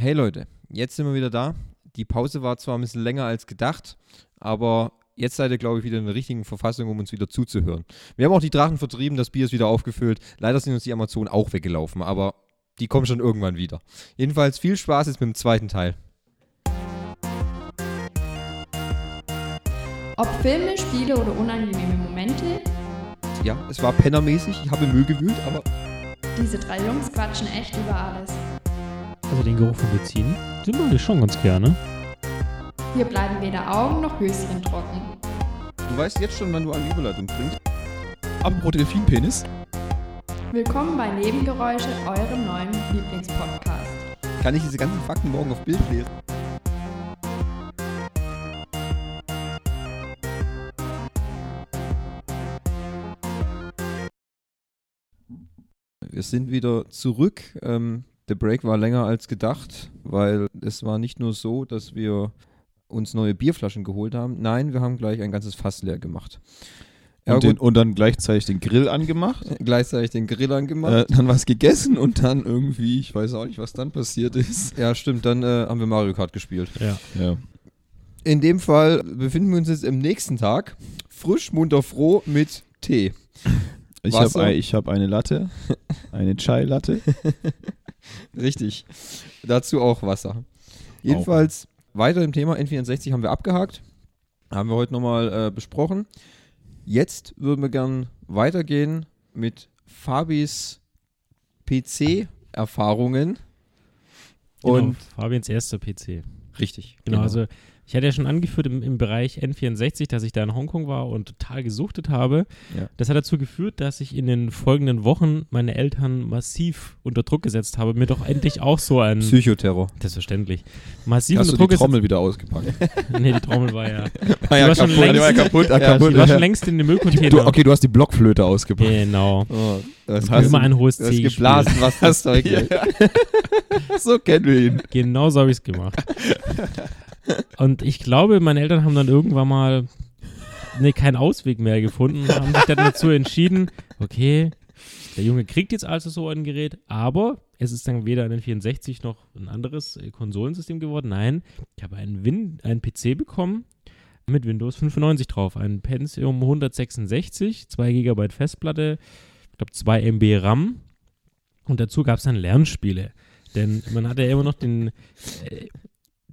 Hey Leute, jetzt sind wir wieder da. Die Pause war zwar ein bisschen länger als gedacht, aber jetzt seid ihr, glaube ich, wieder in der richtigen Verfassung, um uns wieder zuzuhören. Wir haben auch die Drachen vertrieben, das Bier ist wieder aufgefüllt. Leider sind uns die Amazonen auch weggelaufen, aber die kommen schon irgendwann wieder. Jedenfalls viel Spaß jetzt mit dem zweiten Teil. Ob Filme, Spiele oder unangenehme Momente, Ja, es war pennermäßig, ich habe Müll gewühlt, aber diese drei Jungs quatschen echt über alles. Also den Geruch von Benzin, den mag ich schon ganz gerne. Hier bleiben weder Augen noch Höschen trocken. du weißt jetzt schon, wann du eine Überleitung bringst. Apropos Delfinpenis. Willkommen bei Nebengeräusche, eurem neuen Lieblingspodcast. Kann ich diese ganzen Fakten morgen auf Bild lesen? Wir sind wieder zurück. Ähm, der Break war länger als gedacht, weil es war nicht nur so, dass wir uns neue Bierflaschen geholt haben. Nein, wir haben gleich ein ganzes Fass leer gemacht. Ja, Und, den, und dann gleichzeitig den Grill angemacht. gleichzeitig den Grill angemacht. Äh, dann was gegessen und dann irgendwie, ich weiß auch nicht, was dann passiert ist. ja, stimmt, dann äh, haben wir Mario Kart gespielt. Ja. Ja. In dem Fall befinden wir uns jetzt im nächsten Tag. Frisch, munter, froh mit Tee. Ich habe hab eine Latte, eine Chai-Latte. Richtig. Dazu auch Wasser. Jedenfalls, weiter im Thema N64 haben wir abgehakt. Haben wir heute nochmal äh, besprochen. Jetzt würden wir gern weitergehen mit Fabis PC-Erfahrungen. Genau, Und Fabians erster PC. richtig. Genau, also ich hatte ja schon angeführt im, im Bereich N64, dass ich da in Hongkong war und total gesuchtet habe. Ja. Das hat dazu geführt, dass ich in den folgenden Wochen meine Eltern massiv unter Druck gesetzt habe, mir doch endlich auch so ein Psychoterror. selbstverständlich massiv Hast du unter die Druck Trommel wieder ausgepackt? Nee, die Trommel war ja. War war schon längst- die war ja kaputt. Ja, ah, kaputt. Die war schon längst in dem Müllcontainer. du, okay, du hast die Blockflöte ausgepackt. Genau. Oh, das Hast Immer ein hohes du hast C geblasen, was das Zeug Ja. hält. so kennen wir ihn. Genau so habe ich es gemacht. Und ich glaube, meine Eltern haben dann irgendwann mal nee, keinen Ausweg mehr gefunden und haben sich dann dazu entschieden, okay, der Junge kriegt jetzt also so ein Gerät, aber es ist dann weder ein 64 noch ein anderes äh, Konsolensystem geworden. Nein, ich habe einen, Win einen PC bekommen mit Windows 95 drauf, ein Pentium 166, 2 GB Festplatte, ich glaube 2 MB RAM und dazu gab es dann Lernspiele. Denn man hatte ja immer noch den, äh,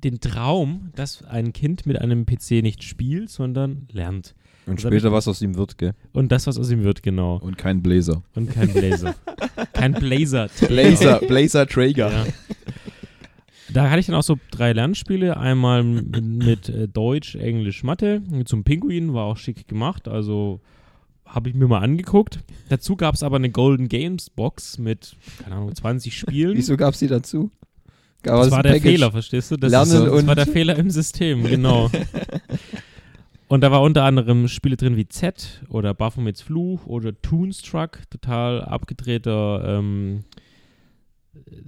den Traum, dass ein Kind mit einem PC nicht spielt, sondern lernt. Und Das hab ich- später, was aus ihm wird, gell? Und das, was aus ihm wird, genau. Und kein Blazer. Und kein Blazer. kein Blazer. Blazer, Blazer Traeger. Ja. Da hatte ich dann auch so drei Lernspiele. Einmal mit, mit äh, Deutsch, Englisch, Mathe. Zum Pinguin war auch schick gemacht. Also habe ich mir mal angeguckt. Dazu gab es aber eine Golden Games Box mit, keine Ahnung, 20 Spielen. Wieso gab es die dazu? Gab Das war der Package? Fehler, verstehst du? Das, Lernen ist, so- das und- war der Fehler im System, genau. und da war unter anderem Spiele drin wie Z oder Baphomets Fluch oder Toonstruck, total abgedrehter ähm,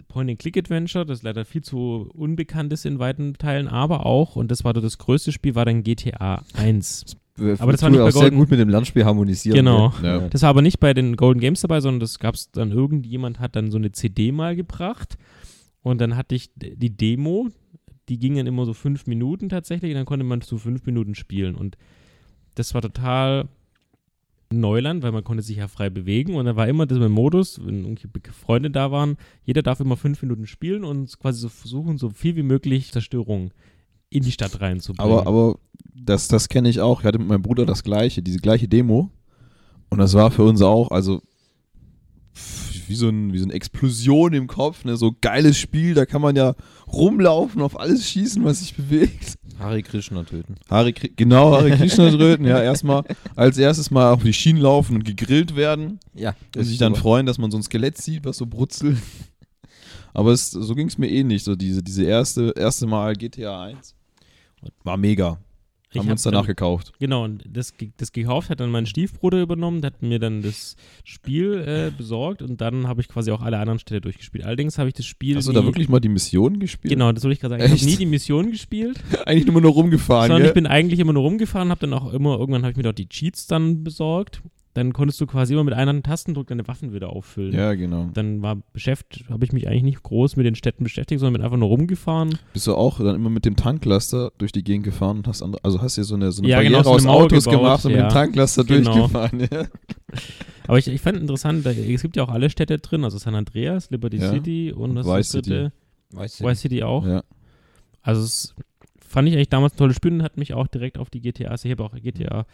Point-and-Click-Adventure, das leider viel zu unbekannt ist in weiten Teilen, aber auch, und das war doch das größte Spiel, war dann GTA 1. Aber das war nicht auch bei sehr Golden- gut mit dem Lernspiel harmonisieren. Genau. gell? Ja. Das war aber nicht bei den Golden Games dabei, sondern das gab es dann, irgendjemand hat dann so eine CD mal gebracht und dann hatte ich die Demo, die ging dann immer so fünf Minuten tatsächlich und dann konnte man so fünf Minuten spielen und das war total Neuland, weil man konnte sich ja frei bewegen und dann war immer im Modus, wenn irgendwie Be- Freunde da waren, jeder darf immer fünf Minuten spielen und quasi so versuchen, so viel wie möglich Zerstörung in die Stadt reinzubringen. Aber, aber das, das kenne ich auch. Ich hatte mit meinem Bruder das gleiche, diese gleiche Demo. Und das war für uns auch, also wie so, ein, wie so eine Explosion im Kopf, ne? so geiles Spiel, da kann man ja rumlaufen, auf alles schießen, was sich bewegt. Hare Krishna töten. Hare, genau, Hare Krishna tröten, ja, erstmal als erstes mal auf die Schienen laufen und gegrillt werden Ja, und sich dann freuen, dass man so ein Skelett sieht, was so brutzelt. Aber es, so ging es mir eh nicht, so diese, diese erste, erste Mal GTA 1. War mega. Ich Haben uns danach dann- gekauft. Genau, und das, das gekauft hat dann mein Stiefbruder übernommen, der hat mir dann das Spiel äh, besorgt und dann habe ich quasi auch alle anderen Städte durchgespielt. Allerdings habe ich das Spiel. Hast du da wirklich mal die Mission gespielt? Genau, das wollte ich gerade sagen. Ich Echt? habe nie die Mission gespielt, Eigentlich nur noch rumgefahren, sondern gell? ich bin eigentlich immer nur rumgefahren, habe dann auch immer, irgendwann habe ich mir doch die Cheats dann besorgt. Dann konntest du quasi immer mit einem Tastendruck deine Waffen wieder auffüllen. Ja, genau. Dann war beschäftigt, habe ich mich eigentlich nicht groß mit den Städten beschäftigt, sondern bin einfach nur rumgefahren. Bist du auch dann immer mit dem Tanklaster durch die Gegend gefahren und hast andere, also hast dir so eine, so eine Ja, Barriere genau, so eine aus Autos gebaut, gemacht und mit ja. dem Tanklaster Genau. durchgefahren. Ja. Aber ich, ich fand interessant, da, es gibt ja auch alle Städte drin, also San Andreas, Liberty Ja. City und Und das Vice ist das dritte? Weiß Vice City auch. Ja. Also es fand ich eigentlich damals ein tolles Spiel und hat mich auch direkt auf die GTAs. Ich habe auch GTA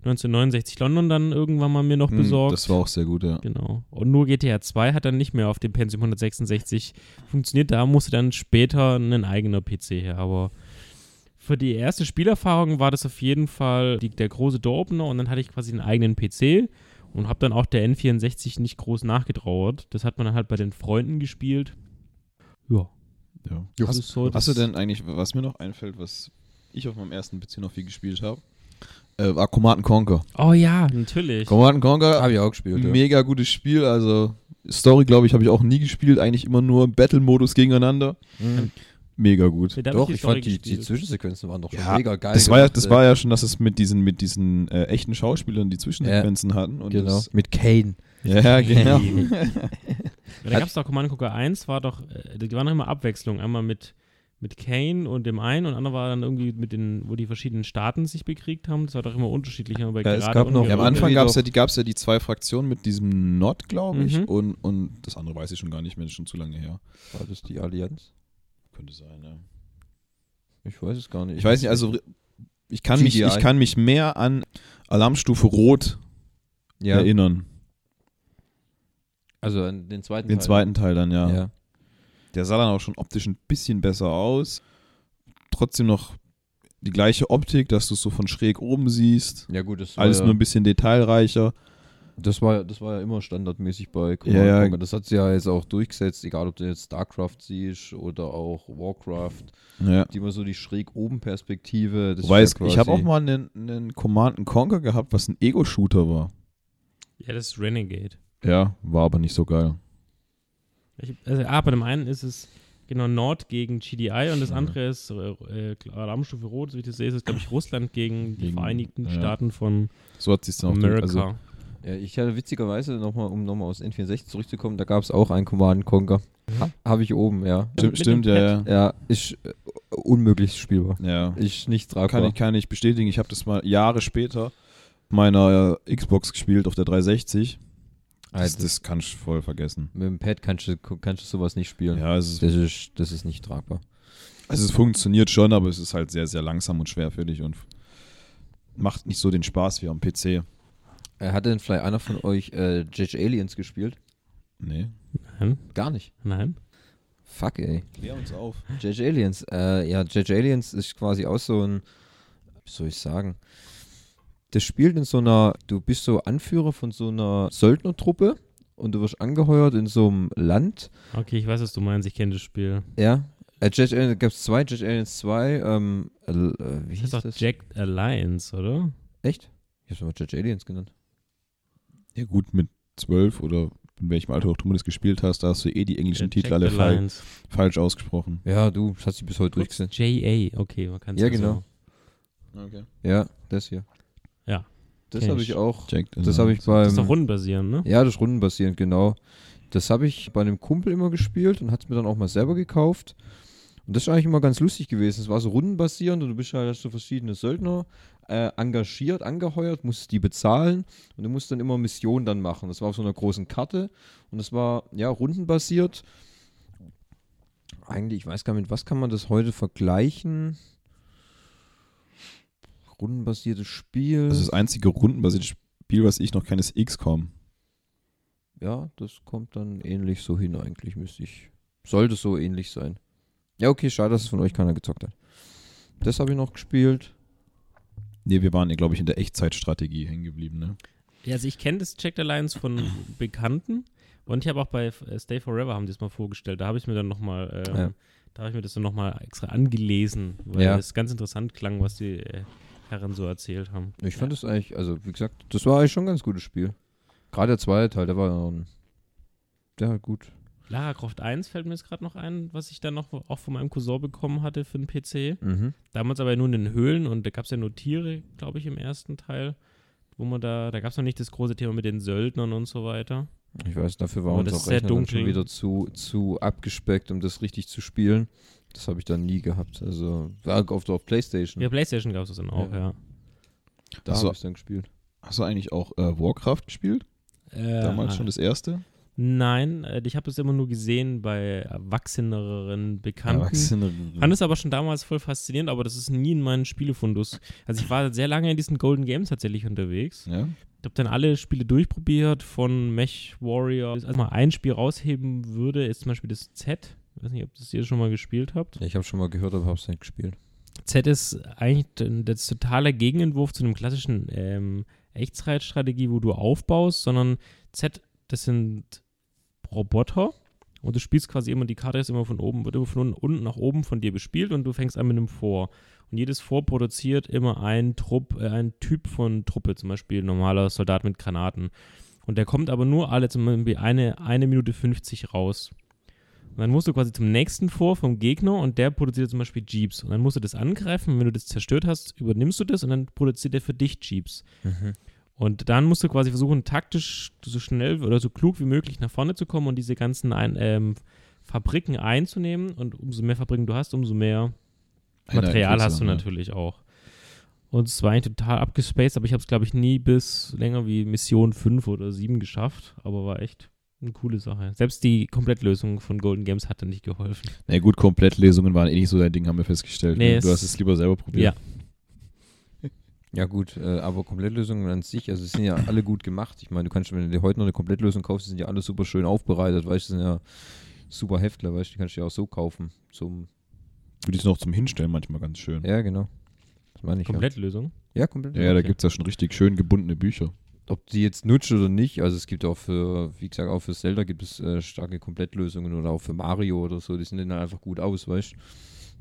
1969 London dann irgendwann mal mir noch Hm, besorgt. Das war auch sehr gut, ja. Genau. Und nur GTA 2 hat dann nicht mehr auf dem Pentium 166 funktioniert. Da musste dann später ein eigener PC her. Aber für die erste Spielerfahrung war das auf jeden Fall die, der große Door-Opener und dann hatte ich quasi einen eigenen PC und habe dann auch der N64 nicht groß nachgetrauert. Das hat man dann halt bei den Freunden gespielt. Ja. ja. Hast, so hast du denn eigentlich, was mir noch einfällt, was ich auf meinem ersten PC noch viel gespielt habe, äh, war Command Conquer. Oh ja, natürlich. Command Conquer, Habe ich auch gespielt. Ja. mega gutes Spiel, also Story, glaube ich, habe ich auch nie gespielt, eigentlich immer nur Battle-Modus gegeneinander. Mhm. Mega gut. Hab Doch, ich fand die, die. Zwischensequenzen waren doch schon Ja, mega geil. Das war ja, das war ja schon, dass es mit diesen, mit diesen äh, echten Schauspielern die Zwischensequenzen hatten. Und Genau. Das, Mit Kane. ja, genau. Ja, da gab es doch Command Conquer 1, war doch, äh, die waren noch immer Abwechslung. Einmal mit, mit Kane und dem einen und andere war dann irgendwie mit den, wo die verschiedenen Staaten sich bekriegt haben. Das war doch immer unterschiedlich. Ja, es gerade gab und noch- Ja, am. Anfang gab es ja, die, gab's ja die zwei Fraktionen mit diesem Nord, glaube ich, Mhm. und, und das andere weiß ich schon gar nicht mehr, das ist schon zu lange her. War das die Allianz? Könnte sein, ja. Ich weiß es gar nicht. Ich weiß nicht, also ich kann, mich, ich kann mich mehr an Alarmstufe Rot ja, erinnern. also an den zweiten Den Teil. zweiten Teil dann, ja. Ja. Der sah dann auch schon optisch ein bisschen besser aus. Trotzdem noch die gleiche Optik, dass du es so von schräg oben siehst. ja, gut, das war, Alles ja, nur ein bisschen detailreicher. das, war, das war ja immer standardmäßig bei Command Ja, ja. Conquer. Das hat sie ja jetzt auch durchgesetzt, egal ob du jetzt StarCraft siehst oder auch Warcraft. Ja. Die immer so die schräg oben Perspektive. Das Wobei, ich habe auch mal einen, einen Command Conquer gehabt, was ein Ego-Shooter war. Ja, das ist Renegade. Ja, war aber nicht so geil. Ich, also, ah, bei dem einen ist es genau Nord gegen GDI und das andere ist äh, äh, Alarmstufe Rot, so wie ich das sehe, ist es, glaube ich, Russland gegen die Gegen- Vereinigten ja. Staaten von So hat sich dann auch America. Also, Ja, ich hatte witzigerweise nochmal, um nochmal aus N64 zurückzukommen, da gab es auch einen Command Conquer. Ha, habe ich oben, ja. stimmt, stimmt ja, ja. Ja, ist äh, unmöglich spielbar. ja. Ist nicht Kann tragbar. ich, kann ich bestätigen. Ich habe das mal Jahre später meiner äh, Xbox gespielt auf der 360. Das, Also, das kannst du voll vergessen. mit dem Pad kannst du, kannst du sowas nicht spielen. Ja, es ist, Das, ist, das ist nicht tragbar. also es funktioniert schon, aber es ist halt sehr, sehr langsam und schwerfällig und macht nicht so den Spaß wie am PC. Äh, Hat denn vielleicht einer von euch äh, J.J. Aliens gespielt? Nee. Nein, Gar nicht. nein. Fuck, ey. Klär uns auf. J.J. Aliens. Äh, ja, J.J. Aliens ist quasi auch so ein, wie soll ich sagen? Das spielt in so einer, du bist so Anführer von so einer Söldnertruppe und du wirst angeheuert in so einem Land. Okay, ich weiß, was du meinst. Ich kenne das Spiel. Ja. Äh. Aliens, gab es zwei, J.J. Aliens 2, ähm, äh, wie Das hieß ist doch das? Jacked Alliance, oder? Echt? Ich hab's mal J.J. Aliens genannt. Ja gut, mit zwölf oder in welchem Alter auch du das gespielt hast, da hast du eh die englischen Ja, Titel alle fall, Alliance. falsch ausgesprochen. Ja, du, das hat sich bis heute durchgesetzt. J.A., okay, man kann Ja, genau. Okay. Ja, das hier. Ja, Das habe ich. auch. Jacked Das habe ich Das ist doch beim. rundenbasierend, ne? Ja, das ist rundenbasierend, genau. Das habe ich bei einem Kumpel immer gespielt und hat es mir dann auch mal selber gekauft. Und das ist eigentlich immer ganz lustig gewesen. Es war so rundenbasierend und du bist halt hast so verschiedene Söldner äh, engagiert, angeheuert, musst die bezahlen und du musst dann immer Missionen dann machen. Das war auf so einer großen Karte und das war ja rundenbasiert. Eigentlich, ich weiß gar nicht, mit was kann man das heute vergleichen? Rundenbasiertes Spiel. Das ist das einzige rundenbasierte Spiel, was ich noch kenne, ist XCOM. Ja, das kommt dann ähnlich so hin eigentlich, müsste ich. Sollte so ähnlich sein. Ja, okay, schade, dass es von euch keiner gezockt hat. Das habe ich noch gespielt. Nee, wir waren, glaube ich, in der Echtzeitstrategie hängen geblieben, ne? Ja, also ich kenne das Jacked Alliance von Bekannten und ich habe auch bei äh, Stay Forever haben die es mal vorgestellt. Da habe ich mir dann nochmal, ähm, Ja. da habe ich mir das dann nochmal extra angelesen, weil Ja. es ganz interessant klang, was die äh, Herren so erzählt haben. Ich fand es eigentlich, also wie gesagt, das war eigentlich schon ein ganz gutes Spiel. Gerade der zweite Teil, der war der war gut. Lara Croft 1 fällt mir jetzt gerade noch ein, was ich dann noch auch von meinem Cousin bekommen hatte für den PC. Mhm. Damals aber nur in den Höhlen und da gab es ja nur Tiere, glaube ich, im ersten Teil, wo man da, da gab es noch nicht das große Thema mit den Söldnern und so weiter. Ich weiß, dafür war Aber unser das ist sehr Rechner dann schon dunkel. wieder zu, zu abgespeckt, um das richtig zu spielen. Das habe ich dann nie gehabt. Also war auf der Playstation. Ja, Playstation gab es das dann auch, Ja. ja. Da habe ich dann gespielt. Hast du eigentlich auch äh, Warcraft gespielt? Äh, Damals schon das erste? Nein, äh, ich habe das immer nur gesehen bei erwachseneren Bekannten. Erwachsene. Fand es aber schon damals voll faszinierend, aber das ist nie in meinen Spielefundus. Also ich war sehr lange in diesen Golden Games tatsächlich unterwegs. Ja? Ich habe dann alle Spiele durchprobiert, von Mech Warrior. Also mal ein Spiel rausheben würde, ist zum Beispiel das Z. Ich weiß nicht, ob das ihr schon mal gespielt habt. Ich habe schon mal gehört, aber habe es nicht gespielt. Z ist eigentlich d- das totale Gegenentwurf zu einem klassischen ähm, Echtzeitstrategie, wo du aufbaust, sondern Z, das sind Roboter und du spielst quasi immer, die Karte ist immer von oben, wird immer von unten nach oben von dir bespielt und du fängst an mit einem Vor. Und jedes Vor produziert immer ein Trupp, äh, ein Typ von Truppe, zum Beispiel ein normaler Soldat mit Granaten. Und der kommt aber nur alle zum Beispiel eine, eine Minute 50 raus. Dann musst du quasi zum nächsten vor vom Gegner und der produziert zum Beispiel Jeeps. Und dann musst du das angreifen. Und wenn du das zerstört hast, übernimmst du das und dann produziert er für dich Jeeps. Und dann musst du quasi versuchen, taktisch so schnell oder so klug wie möglich nach vorne zu kommen und diese ganzen ein, ähm, Fabriken einzunehmen. Und umso mehr Fabriken du hast, umso mehr Material hast du ja. natürlich auch. Und es war eigentlich total abgespaced, aber ich habe es, glaube ich, nie bis länger wie Mission 5 oder 7 geschafft. Aber war echt eine coole Sache. Selbst die Komplettlösung von Golden Games hatte nicht geholfen. Na gut, Komplettlesungen waren eh nicht so dein Ding, haben wir festgestellt. Nee, ne? Du hast es lieber selber probiert. Ja gut, äh, aber Komplettlösungen an sich, also es sind ja alle gut gemacht. Ich meine, du kannst, wenn du dir heute noch eine Komplettlösung kaufst, sind ja alle super schön aufbereitet, weißt du, das sind ja super Heftler, weißt du, die kannst du ja auch so kaufen. Zum, Für die ist noch zum Hinstellen manchmal ganz schön. ja, genau. Das meine ich. Komplettlösung. Ja, ja komplett. Ja, da Okay. gibt es ja schon richtig schön gebundene Bücher. Ob die jetzt nutzt oder nicht, also es gibt auch für, wie gesagt, auch für Zelda gibt es äh, starke Komplettlösungen oder auch für Mario oder so, die sehen dann einfach gut aus, weißt du.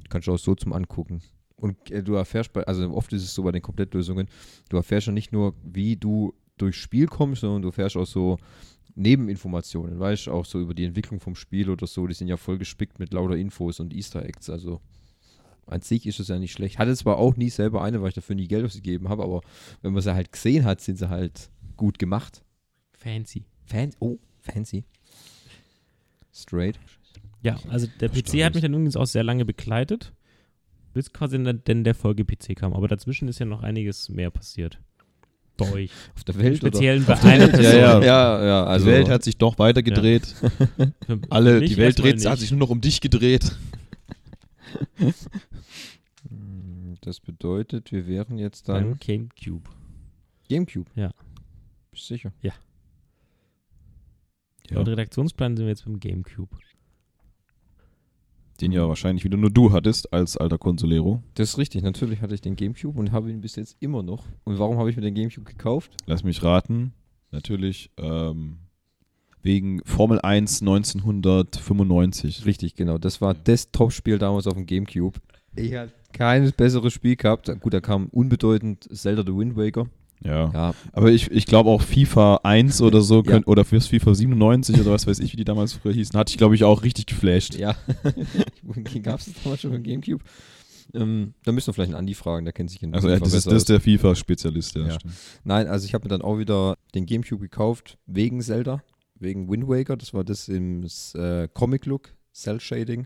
Kannst du auch so zum Angucken. Und äh, du erfährst bei, also oft ist es so bei den Komplettlösungen, du erfährst ja nicht nur, wie du durchs Spiel kommst, sondern du erfährst auch so Nebeninformationen, weißt du, auch so über die Entwicklung vom Spiel oder so, die sind ja voll gespickt mit lauter Infos und Easter Eggs, also an sich ist es ja nicht schlecht. Hatte zwar auch nie selber eine, weil ich dafür nie Geld ausgegeben habe, aber wenn man sie halt gesehen hat, sind sie halt gut gemacht. Fancy. Fan oh, fancy. Straight. Ja, also der PC hat mich dann übrigens auch sehr lange begleitet, bis quasi dann denn der Folge-PC kam. Aber dazwischen ist ja noch einiges mehr passiert. Bei euch. Auf der Welt Speziell bei einer Person. Ja, ja. Ja, ja, also die Welt hat sich doch weiter gedreht. Für- Alle, die Welt dreht, hat sich nur noch um dich gedreht. Mm, das bedeutet, wir wären jetzt dann beim Gamecube. Gamecube. Ja. Bist du sicher? Ja. Laut Redaktionsplan sind wir jetzt beim Gamecube. Den ja wahrscheinlich wieder nur du hattest als alter Consolero. Das ist richtig. Natürlich hatte ich den Gamecube und habe ihn bis jetzt immer noch. Und warum habe ich mir den Gamecube gekauft? Lass mich raten. Natürlich ähm, wegen Formel 1 1995. Richtig, genau. Das war das Top-Spiel damals auf dem Gamecube. Ich hatte kein besseres Spiel gehabt. Gut, da kam unbedeutend Zelda the Wind Waker. Ja. Ja, Aber ich, ich glaube auch FIFA 1 oder so, Ja. könnt, oder fürs FIFA 97 oder was weiß ich, wie die damals früher hießen, hatte ich glaube ich auch richtig geflasht. Ja. Gab es das damals schon beim Gamecube? Ähm, da müssen wir vielleicht einen Andi fragen, der kennt sich in Also ja, FIFA das, ist, das ist der FIFA-Spezialist, ja, Ja. Nein, also ich habe mir dann auch wieder den Gamecube gekauft, wegen Zelda, wegen Wind Waker. Das war das im äh, Comic-Look, Cell-Shading.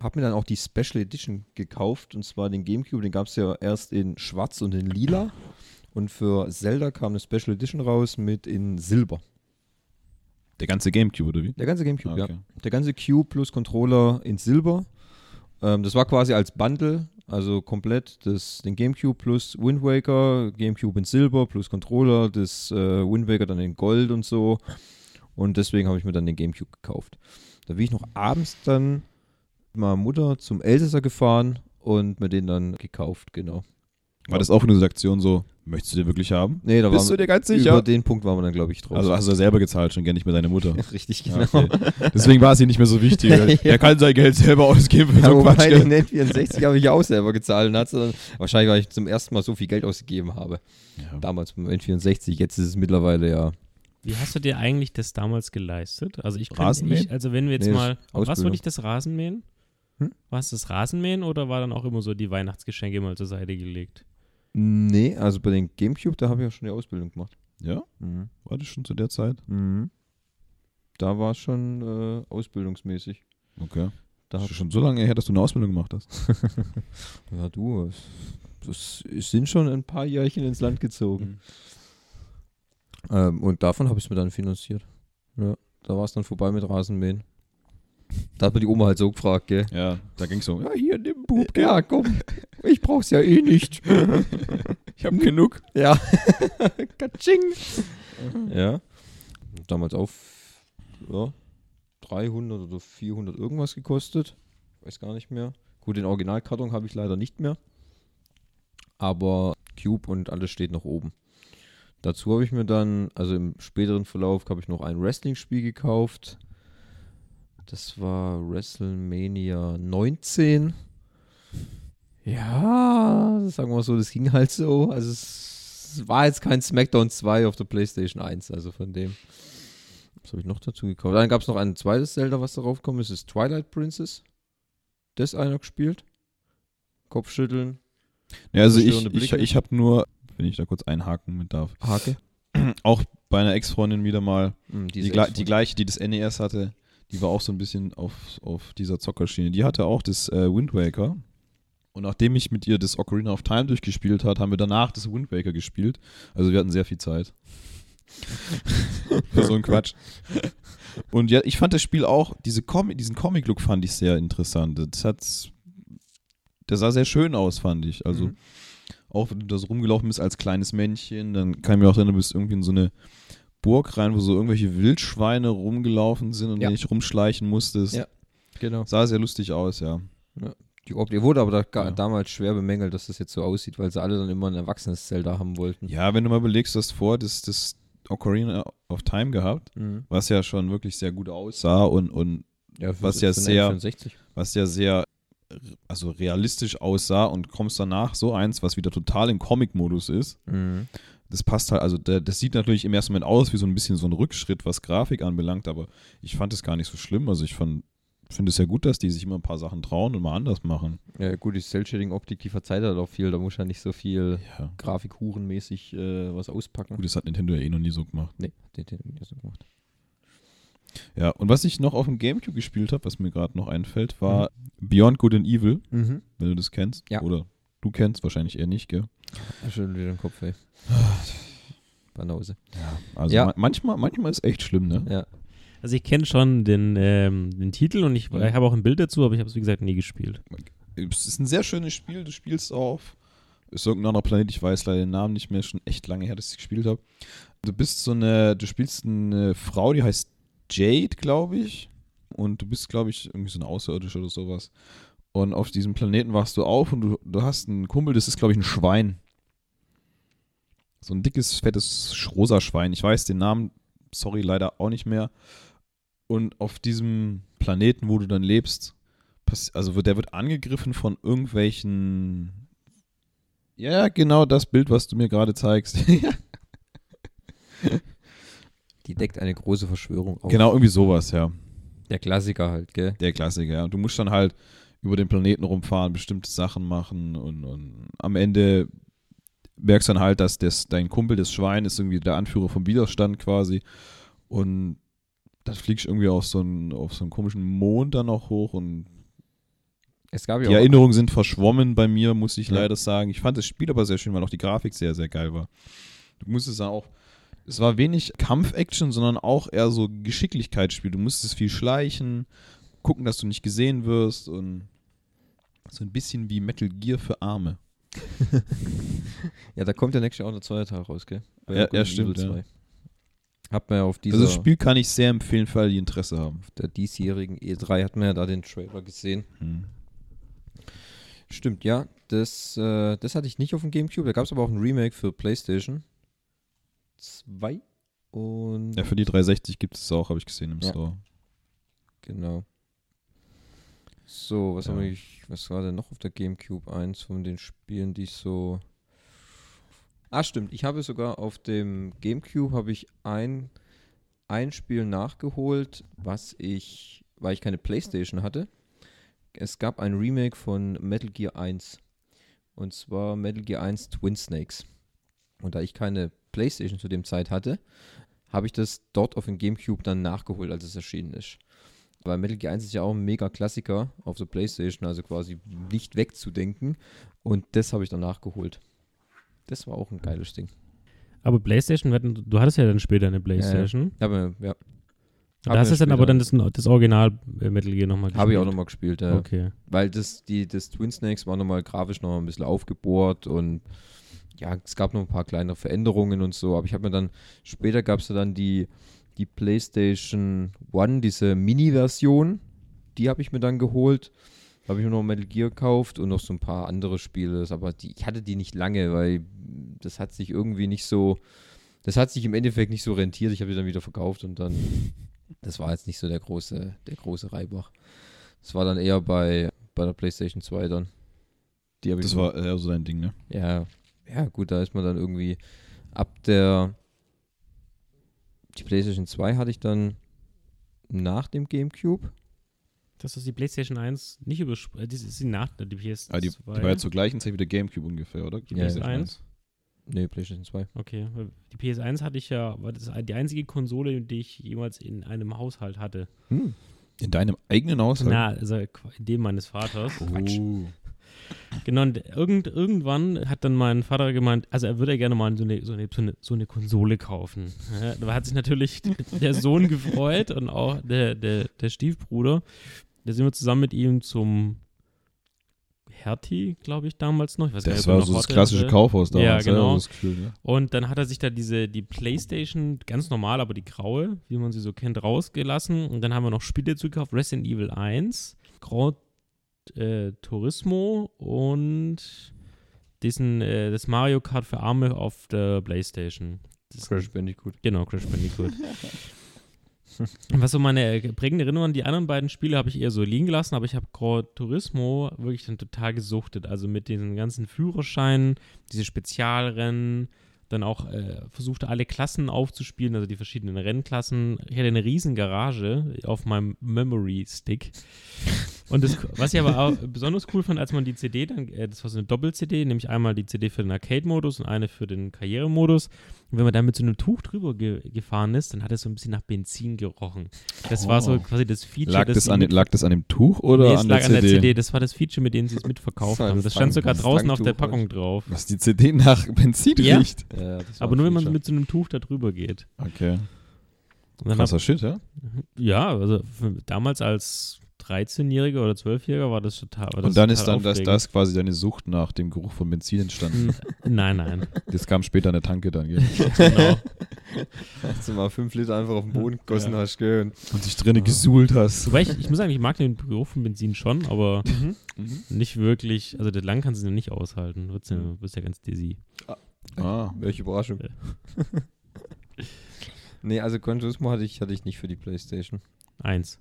Habe mir dann auch die Special Edition gekauft, und zwar den Gamecube, den gab es ja erst in schwarz und in lila. Und für Zelda kam eine Special Edition raus mit in Silber. Der ganze Gamecube, oder wie? Der ganze Gamecube, Okay. ja. Der ganze Cube plus Controller in Silber. Ähm, das war quasi als Bundle, also komplett das, den Gamecube plus Wind Waker, Gamecube in Silber plus Controller, das äh, Wind Waker dann in Gold und so. Und deswegen habe ich mir dann den Gamecube gekauft. Da bin ich noch abends dann mit meiner Mutter zum Elsässer gefahren und mir den dann gekauft, genau. War das auch eine Aktion so, möchtest du den wirklich haben? Nee, da Bist du dir ganz über sicher? den Punkt waren wir dann, glaube ich, drauf. Also hast du ja selber gezahlt, schon gerne nicht mehr deine Mutter. Richtig, Ja, genau. okay. Deswegen war es ihr nicht mehr so wichtig. weil Er kann sein Geld selber ausgeben für Ja, so wobei Quatsch. den gell? N64 habe ich ja auch selber gezahlt und dann, wahrscheinlich, weil ich zum ersten Mal so viel Geld ausgegeben habe. Ja. Damals beim N64, jetzt ist es mittlerweile ja. Wie hast du dir eigentlich das damals geleistet? Also ich könnte also wenn wir jetzt Nee, das mal, was wollte ich das Rasenmähen? Hm? War es das Rasenmähen oder war dann auch immer so die Weihnachtsgeschenke mal zur Seite gelegt? Nee, also bei den Gamecube, da habe ich ja schon die Ausbildung gemacht. Ja? Mhm. War das schon zu der Zeit? Mhm. Da war es schon äh, ausbildungsmäßig. Okay. Da Das ist schon so lange her, dass du eine Ausbildung gemacht hast. ja, du, das, das sind schon ein paar Jährchen ins Land gezogen. Ähm, und davon habe ich es mir dann finanziert. Ja, da war es dann vorbei mit Rasenmähen. Da hat mir die Oma halt so gefragt, gell? Ja, da ging es so, ja, hier, nimm Bub, gell? Ja, komm, ich brauch's ja eh nicht. ich habe genug. Ja. Katsching. Ja. Damals auf ja, 300 oder 400 irgendwas gekostet. Weiß gar nicht mehr. Gut, den Originalkarton habe ich leider nicht mehr. Aber Cube und alles steht noch oben. Dazu habe ich mir dann, also im späteren Verlauf, habe ich noch ein Wrestling-Spiel gekauft. Das war WrestleMania 19. Ja, sagen wir mal so, das ging halt so. Also es war jetzt kein SmackDown 2 auf der PlayStation 1, also von dem. Was habe ich noch dazu gekauft? Dann gab es noch ein zweites Zelda, was darauf kommt, das ist Twilight Princess. Das einer gespielt. Kopfschütteln, Ja, also ich, ich, ich habe nur, wenn ich da kurz einhaken mit darf, Hake. auch bei einer Ex-Freundin wieder mal, Hm, die, die gleiche, die das NES hatte, die war auch so ein bisschen auf, auf dieser Zockerschiene. Die hatte auch das äh, Wind Waker. Und nachdem ich mit ihr das Ocarina of Time durchgespielt hat, haben wir danach das Wind Waker gespielt. Also wir hatten sehr viel Zeit. Für so einen Quatsch. Und ja, ich fand das Spiel auch, diese Com diesen Comic-Look fand ich sehr interessant. Das hat, der sah sehr schön aus, fand ich. Also Mhm. auch wenn du da so rumgelaufen bist als kleines Männchen, dann kann ich mir auch erinnern, du bist irgendwie in so eine Burg rein, wo so irgendwelche Wildschweine rumgelaufen sind und Ja. nicht rumschleichen musstest. Ja. Genau. Sah sehr lustig aus, ja. Die Optik wurde aber da, Ja. damals schwer bemängelt, dass das jetzt so aussieht, weil sie alle dann immer ein erwachsenes Zelda haben wollten. Ja, wenn du mal überlegst, du hast vor das, das Ocarina of Time gehabt, Mhm. was ja schon wirklich sehr gut aussah und, und ja Was ja sehr- N64. was ja sehr also realistisch aussah und kommst danach so eins, was wieder total im Comic-Modus ist. Mhm. Das passt halt, also das sieht natürlich im ersten Moment aus wie so ein bisschen so ein Rückschritt, was Grafik anbelangt, aber ich fand es gar nicht so schlimm. Also ich fand, finde es ja gut, dass die sich immer ein paar Sachen trauen und mal anders machen. Ja, gut, die Cell-Shading-Optik, die verzeiht halt auch viel. Da muss ja nicht so viel Ja. Grafikhurenmäßig äh, was auspacken. Gut, das hat Nintendo ja eh noch nie so gemacht. Nee, den, den, den so gemacht. Ja, und was ich noch auf dem Gamecube gespielt habe, was mir gerade noch einfällt, war Beyond Good and Evil, Mhm. wenn du das kennst. Ja. Oder du kennst, wahrscheinlich eher nicht, gell? Schön wieder den Kopf, ey. Banause. Also Ja. ma manchmal, manchmal ist echt schlimm, ne? Ja. Also ich kenne schon den, ähm, den Titel und ich, Mhm. ich habe auch ein Bild dazu, aber ich habe es wie gesagt nie gespielt. Es ist ein sehr schönes Spiel, du spielst auf. Ist irgendein anderer Planet, ich weiß leider den Namen nicht mehr, ist schon echt lange her, dass ich gespielt habe. Du bist so eine, du spielst eine Frau, die heißt Jade, glaube ich. Und du bist, glaube ich, irgendwie so eine Außerirdische oder sowas. Und auf diesem Planeten wachst du auf und du, du hast einen Kumpel, das ist, glaube ich, ein Schwein. So ein dickes, fettes, rosa Schwein. Ich weiß den Namen, sorry, leider auch nicht mehr. Und auf diesem Planeten, wo du dann lebst, also wird, der wird angegriffen von irgendwelchen. Ja, genau das Bild, was du mir gerade zeigst. Die deckt eine große Verschwörung auf. genau, irgendwie sowas, ja. Der Klassiker halt, gell? Der Klassiker, ja. Und du musst dann halt über den Planeten rumfahren, bestimmte Sachen machen und, und am Ende merkst dann halt, dass das, dein Kumpel, das Schwein, ist irgendwie der Anführer vom Widerstand quasi. Und dann fliegst du irgendwie auf so einen, auf so einen komischen Mond dann noch hoch und Es gab ja Die auch Erinnerungen sind verschwommen bei mir, muss ich Ja. leider sagen. Ich fand das Spiel aber sehr schön, weil auch die Grafik sehr, sehr geil war. Du musstest dann auch, es war wenig Kampf-Action, sondern auch eher so Geschicklichkeitsspiel. Du musstest viel schleichen, gucken, dass du nicht gesehen wirst und so ein bisschen wie Metal Gear für Arme. Ja, da kommt ja nächstes Jahr auch der zweite Teil raus, gell? Bei Ja, ja, stimmt, ja. 2. Hat man ja auf dieser Also das Spiel kann ich sehr empfehlen für alle, die Interesse haben. auf der diesjährigen E3 hat man ja da den Trailer gesehen. Hm. Stimmt, ja. Das, äh, das hatte ich nicht auf dem Gamecube. Da gab es aber auch ein Remake für PlayStation 2. Und Ja, für die 360 gibt es auch, habe ich gesehen im Ja. Store. genau. So, was Ja. haben wir, was war denn noch auf der Gamecube? Eins von den Spielen, die ich so. Ah, stimmt. Ich habe sogar auf dem Gamecube habe ich ein, ein Spiel nachgeholt, was ich, weil ich keine Playstation hatte. Es gab ein Remake von Metal Gear 1. Und zwar Metal Gear 1 Twin Snakes. Und da ich keine Playstation zu dem Zeit hatte, habe ich das dort auf dem Gamecube dann nachgeholt, als es erschienen ist. Weil Metal Gear 1 ist ja auch ein mega Klassiker auf der Playstation, also quasi nicht wegzudenken. Und das habe ich dann nachgeholt. Das war auch ein geiles Ding. Aber PlayStation, du hattest ja dann später eine PlayStation. Aber ja, Da hast du dann aber dann das, das Original äh, Metal Gear nochmal gespielt. Habe ich auch nochmal gespielt, ja. Okay. Weil das, die, das Twin Snakes war nochmal grafisch noch ein bisschen aufgebohrt und ja, es gab noch ein paar kleinere Veränderungen und so, aber ich habe mir dann, später gab es ja dann die, die PlayStation One, diese Mini-Version, die habe ich mir dann geholt. Habe ich mir noch Metal Gear gekauft und noch so ein paar andere Spiele, aber die, ich hatte die nicht lange, weil das hat sich irgendwie nicht so, das hat sich im Endeffekt nicht so rentiert. Ich habe die dann wieder verkauft und dann, das war jetzt nicht so der große, der große Reibach. Das war dann eher bei, bei der PlayStation 2 dann. Das war eher so dein Ding, ne? ja, ja, gut, da ist man dann irgendwie ab der. Die PlayStation 2 hatte ich dann nach dem GameCube. Das ist die PlayStation 1 nicht übersprungen. Das ist die nach die PS2. Ah, die, die war ja zur gleichen Zeit wie der Gamecube ungefähr, oder? Die Ja, PS1? PlayStation Nee, PlayStation 2. Okay. Die PS1 hatte ich ja, war das die einzige Konsole, die ich jemals in einem Haushalt hatte. Hm. In deinem eigenen Haushalt? Na, also in dem meines Vaters. Oh. Genau, und irgend, irgendwann hat dann mein Vater gemeint, also er würde gerne mal so eine, so eine, so eine, so eine Konsole kaufen. Ja, da hat sich natürlich der Sohn gefreut und auch der, der, der Stiefbruder. Da sind wir zusammen mit ihm zum Hertie, glaube ich, damals noch. Ich weiß Das nicht, war so das klassische hatte. Kaufhaus damals. Ja, genau. das Gefühl, ne? Und dann hat er sich da diese, die Playstation, ganz normal, aber die graue, wie man sie so kennt, rausgelassen. Und dann haben wir noch Spiele zugekauft. Resident Evil 1, Grand äh, Turismo und diesen, äh, das Mario Kart für Arme auf der Playstation. Das, Crash Bandicoot. Genau, Crash Bandicoot. Was so meine prägende Erinnerung an die anderen beiden Spiele habe ich eher so liegen gelassen, aber ich habe Gran Turismo wirklich dann total gesuchtet. Also mit diesen ganzen Führerscheinen, diese Spezialrennen, dann auch äh, versuchte alle Klassen aufzuspielen, also die verschiedenen Rennklassen. Ich hatte eine riesen Garage auf meinem Memory Stick. Und das, was ich aber auch besonders cool fand, als man die CD dann, äh, das war so eine Doppel-CD, nämlich einmal die CD für den Arcade-Modus und eine für den Karrieremodus. Und wenn man dann mit so einem Tuch drüber ge gefahren ist, dann hat es so ein bisschen nach Benzin gerochen. Das war so Oh. quasi das Feature. Lag, das an, den- lag das an dem Tuch oder nee, es an lag der an der CD? CD. Das war das Feature, mit dem sie es mitverkauft Das haben. das Das stand sogar draußen auf der Packung drauf. Was die CD nach Benzin Ja. riecht? Ja, Aber nur wenn man mit so einem Tuch da drüber geht. Okay. Und dann Krasser Shit, ja? hab, ja, also damals als 13-Jähriger oder 12-Jähriger war das total. War das Und dann ist total dann das, das quasi deine Sucht nach dem Geruch von Benzin entstanden. Hm, Nein, nein. Das kam später an der Tanke dann, gell? genau. Hast du mal fünf Liter einfach auf den Boden gegossen Ja. hast, gell? Und dich drinnen gesuhlt hast. Wobei ich, ich muss sagen, ich mag den Geruch von Benzin schon, aber nicht wirklich. Also, das lang kannst du nicht aushalten. Du wirst ja, wirst ja ganz dizzy. Ah. Welche Überraschung. Ja. nee, also Gran Turismo hatte ich, hatte ich nicht für die Playstation. Eins.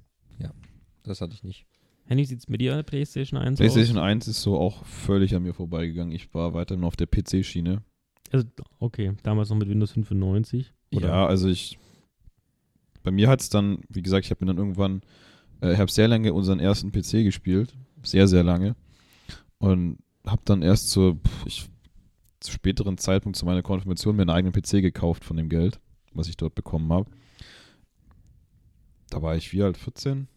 Das hatte ich nicht. Henny, sieht es mit dir an der PlayStation 1 PlayStation aus? 1 ist so auch völlig an mir vorbeigegangen. Ich war weiterhin auf der PC-Schiene. Also, okay, damals noch mit Windows 95. Oder? Ja, also ich. Bei mir hat es dann, wie gesagt, ich habe mir dann irgendwann, äh, ich habe sehr lange unseren ersten PC gespielt. Sehr, sehr lange. Und habe dann erst zur, ich, zu späteren Zeitpunkt zu meiner Konfirmation mir einen eigenen PC gekauft von dem Geld, was ich dort bekommen habe. Da war ich wie alt? 14?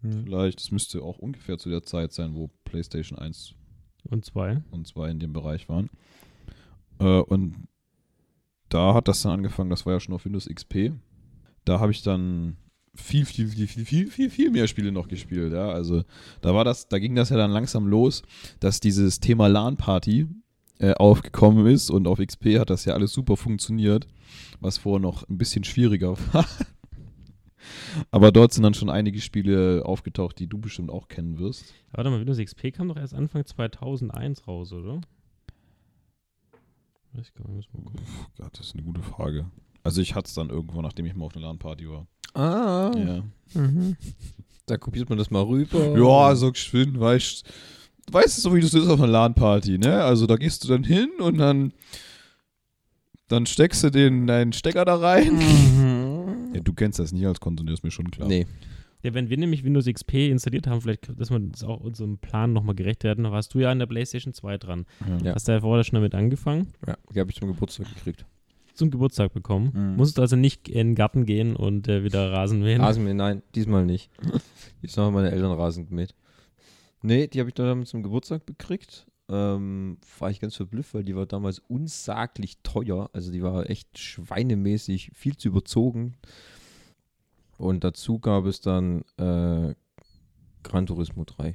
Vielleicht. Das müsste auch ungefähr zu der Zeit sein, wo PlayStation 1 Und zwei. und zwei in dem Bereich waren. Äh, und da hat das dann angefangen, das war ja schon auf Windows XP. Da habe ich dann viel, viel, viel, viel, viel, viel, viel mehr Spiele noch gespielt, ja. Also da war das, da ging das ja dann langsam los, dass dieses Thema LAN-Party äh, aufgekommen ist und auf XP hat das ja alles super funktioniert, was vorher noch ein bisschen schwieriger war. Aber dort sind dann schon einige Spiele aufgetaucht, die du bestimmt auch kennen wirst. Aber warte mal, Windows XP kam doch erst Anfang 2001 raus, oder? Ich nicht. muss mal gucken. Puh, Gott, das ist eine gute Frage. Also ich hatte es dann irgendwo, nachdem ich mal auf einer LAN-Party war. Ah, Ja. da kopiert man das mal rüber. Ja, so geschwind, weißt du, weißt du, so wie du es ist auf einer LAN-Party, ne? Also da gehst du dann hin und dann, dann steckst du den, deinen Stecker da rein. Mhm. Ja, du kennst das nicht als Konsumier, ist mir schon klar. Nee. Ja, wenn wir nämlich Windows XP installiert haben, vielleicht, dass wir das auch unserem Plan nochmal gerecht werden, da warst du ja an der PlayStation 2 dran. Ja. Hast du ja vorher schon damit angefangen, Ja, die habe ich zum Geburtstag gekriegt. zum Geburtstag bekommen. Mhm. Musstest du also nicht in den Garten gehen und äh, wieder Rasen mähen. Rasenmähen, nein, diesmal nicht. Jetzt haben meine Eltern Rasen gemäht. Nee, die habe ich dann zum Geburtstag bekriegt. Ähm, war ich ganz verblüfft, weil die war damals unsaglich teuer. Also die war echt schweinemäßig viel zu überzogen. Und dazu gab es dann äh, Gran Turismo 3.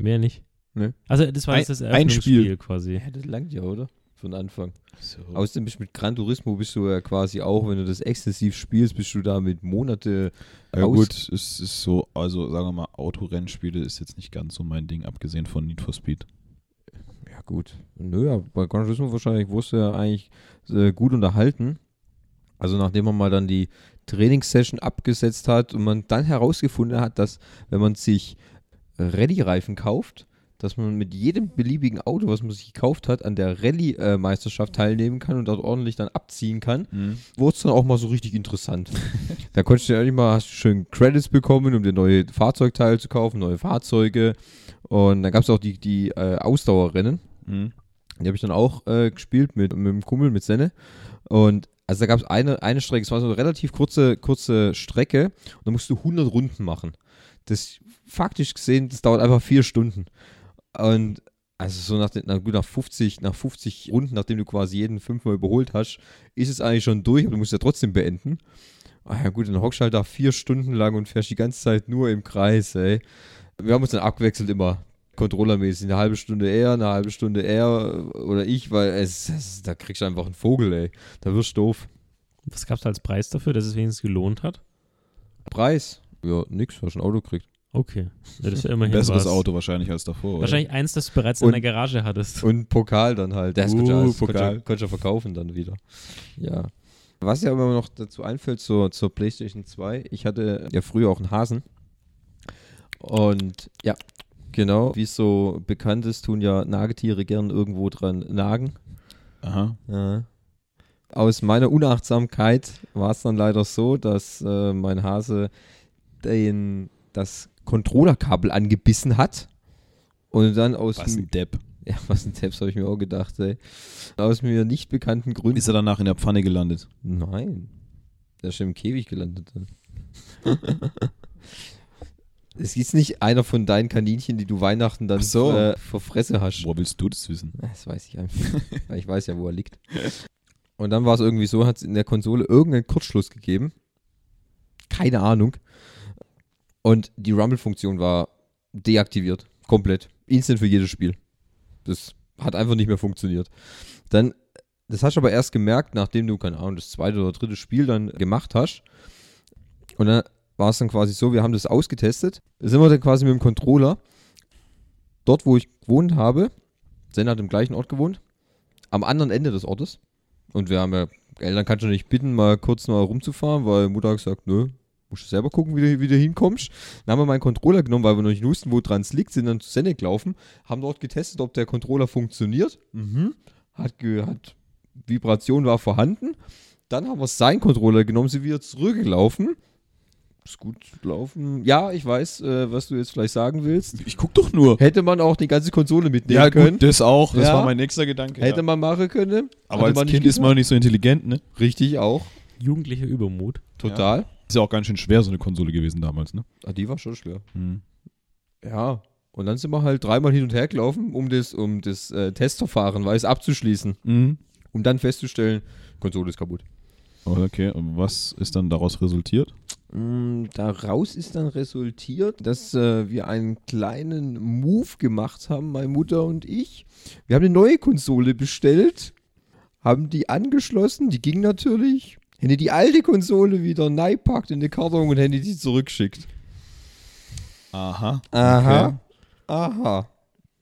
Mehr nicht. Nö. Also das war Ein- jetzt das ein Spiel. Quasi. Ja, das langt ja, oder? Für den Anfang. So. Außerdem bist du mit Gran Turismo bist du ja quasi auch, wenn du das exzessiv spielst, bist du da mit Monate Ja gut, es ist so, also sagen wir mal, Autorennspiele ist jetzt nicht ganz so mein Ding, abgesehen von Need for Speed. Ja, gut. Nö, aber bei Gran Turismo wahrscheinlich wusste er eigentlich äh, gut unterhalten. Also nachdem man mal dann die Trainingssession abgesetzt hat und man dann herausgefunden hat, dass wenn man sich Rallye-Reifen kauft, dass man mit jedem beliebigen Auto, was man sich gekauft hat, an der Rallye-Meisterschaft teilnehmen kann und dort ordentlich dann abziehen kann, wurde es dann auch mal so richtig interessant. da konntest du ja nicht mal, hast du schön Credits bekommen, um dir neue Fahrzeugteile zu kaufen, neue Fahrzeuge. Und dann gab es auch die, die äh, Ausdauerrennen. Mhm. Die habe ich dann auch äh, gespielt mit, mit dem Kumpel, mit Senne. Und also da gab es eine, eine Strecke, es war so eine relativ kurze, kurze Strecke und da musst du 100 Runden machen. Das faktisch gesehen, das dauert einfach vier Stunden. Und also so nach, den, na gut, nach 50, nach 50 Runden, nachdem du quasi jeden fünfmal überholt hast, ist es eigentlich schon durch, aber du musst ja trotzdem beenden. Ah ja gut, dann hockst du halt da vier Stunden lang und fährst die ganze Zeit nur im Kreis, ey. Wir haben uns dann abgewechselt immer, controllermäßig, eine halbe Stunde er, eine halbe Stunde er oder ich, weil es, es da kriegst du einfach einen Vogel, ey. Da wirst du doof. Was gab es als Preis dafür, dass es wenigstens gelohnt hat? Preis? Ja, nix, hast ein Auto gekriegt. Okay. Ja, das ist ja immerhin Besseres was. Auto wahrscheinlich als davor. oder? Wahrscheinlich eins, das du bereits Und- in der Garage hattest. Und Pokal dann halt. Das Uh, konntest Pokal. Konntest du, verkaufen dann wieder. Ja. Was ja immer noch dazu einfällt zur, zur PlayStation 2, ich hatte ja früher auch einen Hasen. Und ja, genau, wie es so bekannt ist, tun ja Nagetiere gern irgendwo dran nagen. Aha. Ja. Aus meiner Unachtsamkeit war es dann leider so, dass äh, mein Hase den, das Controllerkabel angebissen hat und dann aus Was ein Depp. ja, was ein Tabs habe ich mir auch gedacht, ey. Aus mir nicht bekannten Gründen. Ist er danach in der Pfanne gelandet? Nein. Der ist schon im Käfig gelandet. Es ist nicht einer von deinen Kaninchen, die du Weihnachten dann Ach so. äh, vor Fresse hast. Woher willst du das wissen? Das weiß ich einfach. Ich weiß ja, wo er liegt. Und dann war es irgendwie so, hat es in der Konsole irgendeinen Kurzschluss gegeben. Keine Ahnung. Und die Rumble-Funktion war deaktiviert. Komplett. Instant für jedes Spiel. Das hat einfach nicht mehr funktioniert. Dann, das hast du aber erst gemerkt, nachdem du, keine Ahnung, das zweite oder dritte Spiel dann gemacht hast. Und dann war es dann quasi so, wir haben das ausgetestet. Da sind wir dann quasi mit dem Controller dort, wo ich gewohnt habe. Sen hat im gleichen Ort gewohnt. Am anderen Ende des Ortes. Und wir haben ja, Eltern kannst du nicht bitten, mal kurz mal rumzufahren, weil Mutter hat gesagt, nö, musst du selber gucken, wie du, wie du hinkommst. Dann haben wir meinen Controller genommen, weil wir noch nicht wussten, wo dran es liegt, sind dann zu Senne gelaufen, haben dort getestet, ob der Controller funktioniert. Mhm. Hat, hat Vibration war vorhanden. Dann haben wir seinen Controller genommen, sind wieder zurückgelaufen. Ist gut gelaufen. Ja, ich weiß, äh, was du jetzt vielleicht sagen willst. Ich guck doch nur. Hätte man auch die ganze Konsole mitnehmen Ja, können. gut, das auch. Das Ja. war mein nächster Gedanke. Hätte ja. man machen können. Aber Hatte als man Kind nicht ist man nicht so intelligent, ne? Richtig auch. Jugendlicher Übermut. Total. Ist ja auch ganz schön schwer, so eine Konsole gewesen damals, ne? Ah, die war schon schwer. Mhm. Ja. Und dann sind wir halt dreimal hin und her gelaufen, um das, um das äh, Testverfahren weiß abzuschließen. Mhm. Um dann festzustellen, Konsole ist kaputt. Okay, und was ist dann daraus resultiert? Mm, Daraus ist dann resultiert, dass äh, wir einen kleinen Move gemacht haben, meine Mutter und ich. Wir haben eine neue Konsole bestellt, haben die angeschlossen, die ging natürlich. Hätte die alte Konsole wieder neipackt in die Karton und hätte die zurückgeschickt. Aha. Aha. Aha.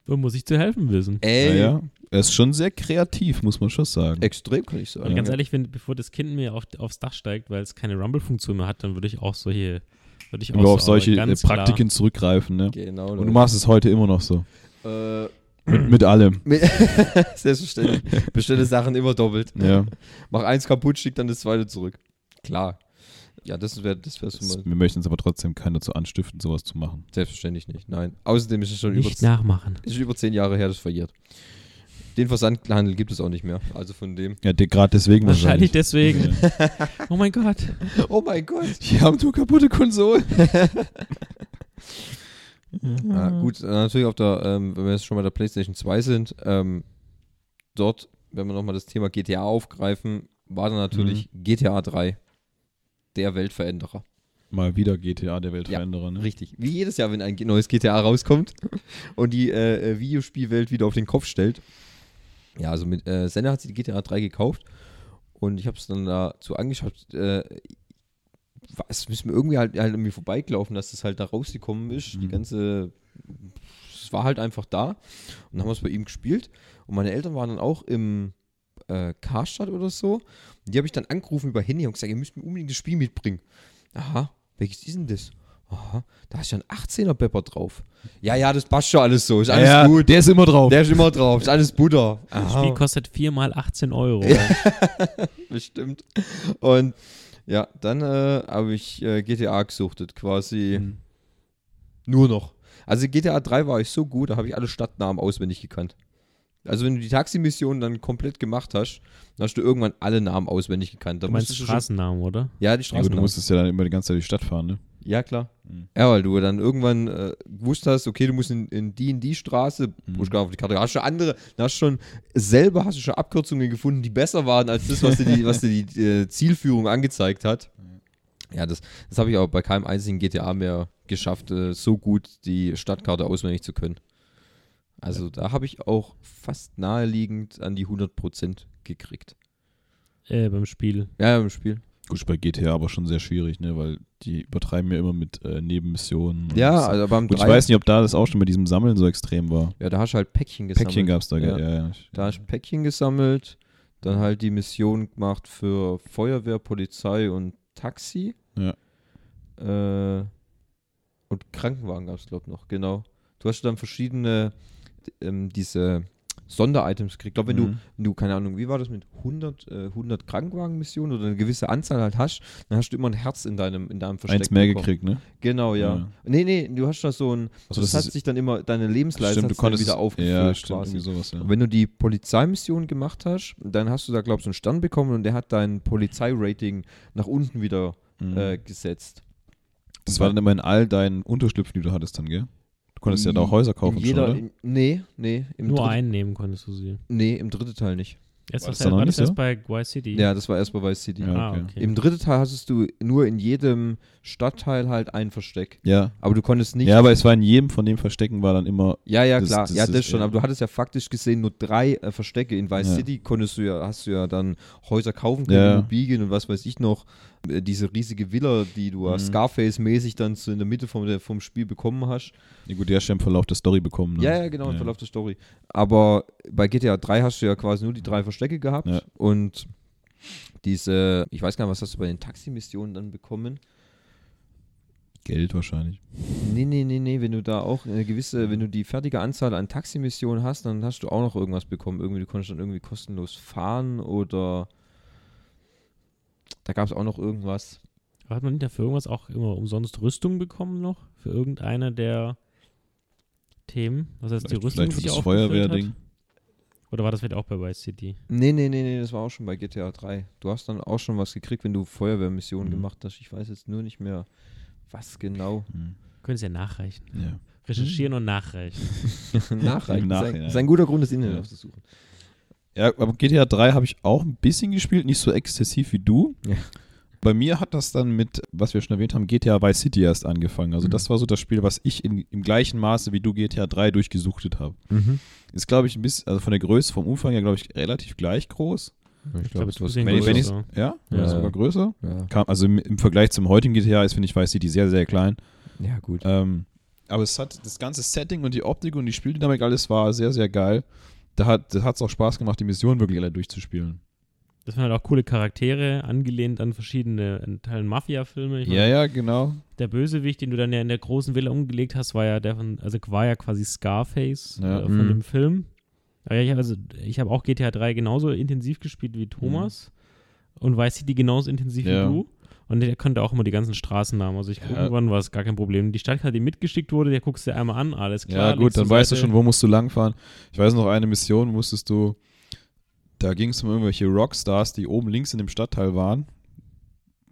Da muss ich zu helfen wissen. Ey. Naja, er ist schon sehr kreativ, muss man schon sagen. Extrem, kann ich Und sagen. ganz ehrlich, wenn, bevor das Kind mir auf, aufs Dach steigt, weil es keine Rumble-Funktion mehr hat, dann würde ich auch solche, würde ich auch Nur auf so, solche äh, ganz Praktiken zurückgreifen, ne? Genau. Und du machst es heute immer noch so. äh, Mit, mit allem. Selbstverständlich. Bestelle Sachen immer doppelt. Ja. Mach eins kaputt, schick dann das zweite zurück. Klar. Ja, das wäre das wär so Das, mal wir möchten uns aber trotzdem keinen dazu anstiften, sowas zu machen. selbstverständlich nicht. Nein. Außerdem ist es schon über, Nicht nachmachen. ist über zehn Jahre her, das verjährt. Den Versandhandel gibt es auch nicht mehr. Also von dem. Ja, gerade deswegen Wahrscheinlich deswegen. Ja. Oh mein Gott. Oh mein Gott. Die haben nur kaputte Konsolen. Ja, gut, äh, natürlich auf der, ähm, wenn wir jetzt schon bei der PlayStation 2 sind, ähm, dort, wenn wir nochmal das Thema GTA aufgreifen, war dann natürlich GTA 3 der Weltveränderer. Mal wieder GTA der Ja, Weltveränderer, ne? Richtig. Wie jedes Jahr, wenn ein neues GTA rauskommt und die äh, äh, Videospielwelt wieder auf den Kopf stellt. Ja, also mit äh, Senna hat sich die GTA 3 gekauft und ich habe es dann dazu angeschaut. Äh, es ist mir irgendwie halt, halt irgendwie vorbeigelaufen, dass das halt da rausgekommen ist. Die Mhm. ganze. Es war halt einfach da. Und dann haben wir es bei ihm gespielt. Und meine Eltern waren dann auch im äh, Karstadt oder so. Und die habe ich dann angerufen über Handy und gesagt, ihr müsst mir unbedingt das Spiel mitbringen. Aha, welches ist denn das? Aha, da ist ja ein 18er Pepper drauf. Ja, ja, das passt schon alles so. Ist alles ja, gut. Der ist immer drauf. Der ist immer drauf. Ist alles Butter. Das Aha. Spiel kostet 4 mal 18 Euro. Bestimmt. Und ja, dann äh, habe ich äh, GTA gesuchtet, quasi Mhm. nur noch. Also GTA 3 war ich so gut, da habe ich alle Stadtnamen auswendig gekannt. Also wenn du die Taximission dann komplett gemacht hast, dann hast du irgendwann alle Namen auswendig gekannt. Dann Du meinst du Straßennamen, oder? Schon, ja, die Ja, gut, du Straßennamen. musstest ja dann immer die ganze Zeit durch die Stadt fahren, ne? Ja, klar. Mhm. Ja, weil du dann irgendwann äh, gewusst hast, okay, du musst in, in die in die Straße, Mhm. wo ich gerade auf die Karte, hast du andere, da hast du schon selber hast du schon Abkürzungen gefunden, die besser waren als das, was dir die, was dir die äh, Zielführung angezeigt hat. Ja, das, das habe ich auch bei keinem einzigen GTA mehr geschafft, äh, so gut die Stadtkarte auswendig zu können. Also da habe ich auch fast naheliegend an die 100% gekriegt. Äh, beim Spiel. Ja, im Spiel. Gut, bei GTA aber schon sehr schwierig, ne? Weil die übertreiben ja immer mit äh, Nebenmissionen. Ja, so. also beim Gut, ich 3 weiß nicht, ob da das auch schon bei diesem Sammeln so extrem war. ja, da hast du halt Päckchen gesammelt. Päckchen gab es da, Ja. ja. ja, ja. Da hast du Päckchen gesammelt, dann halt die Mission gemacht für Feuerwehr, Polizei und Taxi. Ja. Äh, und Krankenwagen gab es, glaube ich, noch, genau. Du hast dann verschiedene, ähm, diese Sonderitems gekriegt. Ich glaube, wenn, du, Mhm. wenn du, keine Ahnung, wie war das mit 100, äh, 100 Krankenwagenmissionen oder eine gewisse Anzahl halt hast, dann hast du immer ein Herz in deinem, in deinem Versteck Eins mehr bekommen. gekriegt, ne? Genau, ja. Ja. Nee, nee, du hast da so ein, Also das, das hat sich dann immer, deine Lebensleistung Stimmt, du konntest wieder aufgefüllt Ja, stimmt, quasi. sowas, ja. Und wenn du die Polizeimission gemacht hast, dann hast du da, glaubst du, einen Stern bekommen und der hat dein Polizeirating nach unten wieder Mhm. äh, gesetzt. das war dann immer in all deinen Unterschlüpfen, die du hattest dann, gell? Du konntest ja da auch Häuser kaufen in jeder, schon, oder? in, Nee, nee. Im Nur dritte- einnehmen konntest du sie. Nee, im dritten Teil nicht. Erst War was, das da noch war das erst bei Vice City? Ja, das war erst bei Vice City. Ja, Ah, okay. okay. Im dritten Teil hattest du nur in jedem Stadtteil halt ein Versteck. Ja. Aber du konntest nicht. Ja, aber es war in jedem von den Verstecken war dann immer. Ja, ja, Das- klar. das ja, ist- das schon. ja. Aber du hattest ja faktisch gesehen nur drei äh, Verstecke. In Vice Ja. City konntest du ja, hast du ja dann Häuser kaufen können, Ja. Immobilien und was weiß ich noch. Äh, diese riesige Villa, die du Mhm. Scarface-mäßig dann so in der Mitte vom, vom Spiel bekommen hast. Ja, gut, die hast du ja im Verlauf der Story bekommen. Ne? Ja, ja, genau, im Ja. Verlauf der Story. Aber bei GTA 3 hast du ja quasi nur die drei Verstecke gehabt. Ja. Und diese, ich weiß gar nicht, was hast du bei den Taximissionen dann bekommen? Geld wahrscheinlich. Nee, nee, nee, nee, wenn du da auch eine gewisse, wenn du die fertige Anzahl an Taximissionen hast, dann hast du auch noch irgendwas bekommen. Irgendwie, du konntest dann irgendwie kostenlos fahren oder da gab es auch noch irgendwas. Hat man nicht dafür irgendwas auch immer umsonst Rüstung bekommen noch? Für irgendeine der Themen? Was heißt die Vielleicht, Rüstung, vielleicht die für sich das Feuerwehrding. Oder war das vielleicht auch bei Vice City? Nee, nee, nee, nee, das war auch schon bei GTA 3. Du hast dann auch schon was gekriegt, wenn du Feuerwehrmissionen Mhm. gemacht hast. Ich weiß jetzt nur nicht mehr, was genau. Hm. Können Sie ja nachreichen. Ja. Recherchieren und nachreichen. Nachreichen. Im Das ist ein- Nachhinein. das ist ein guter Grund, das Internet Ja. aufzusuchen. Ja, aber GTA 3 habe ich auch ein bisschen gespielt, nicht so exzessiv wie du. Ja. Bei mir hat das dann mit, was wir schon erwähnt haben, GTA Vice City erst angefangen. Also Mhm. das war so das Spiel, was ich in, im gleichen Maße wie du GTA 3 durchgesuchtet habe. Mhm. Ist, glaube ich, ein bisschen, also von der Größe, vom Umfang her, glaube ich, relativ gleich groß. Ich glaub, glaube, es es war Wenn wenn größer. ja, Ja. sogar größer. ja. Kam, also im, im Vergleich zum heutigen GTA ist, finde ich, Vice City sehr, sehr klein. ja, gut. Ähm, aber es hat das ganze Setting und die Optik und die Spieldynamik, alles war sehr, sehr geil. Da hat es auch Spaß gemacht, die Missionen wirklich alle durchzuspielen. Das waren halt auch coole Charaktere, angelehnt an verschiedene Teilen Mafia-Filme. Ich Ja, ja, genau. Der Bösewicht, den du dann ja in der großen Villa umgelegt hast, war ja der von, also war ja quasi Scarface Ja. äh, von Mhm. dem Film. Aber ich, also, ich habe auch GTA 3 genauso intensiv gespielt wie Thomas und weiß die genauso intensiv Ja. wie du. Und der konnte auch immer die ganzen Straßennamen. Also ich, Ja. irgendwann war es gar kein Problem. Die Stadtkarte, die mitgeschickt wurde, der guckst du dir einmal an, alles klar. Ja, gut, dann weißt du schon, wo musst du langfahren. Ich weiß noch, eine Mission musstest du, da ging es um irgendwelche Rockstars, die oben links in dem Stadtteil waren.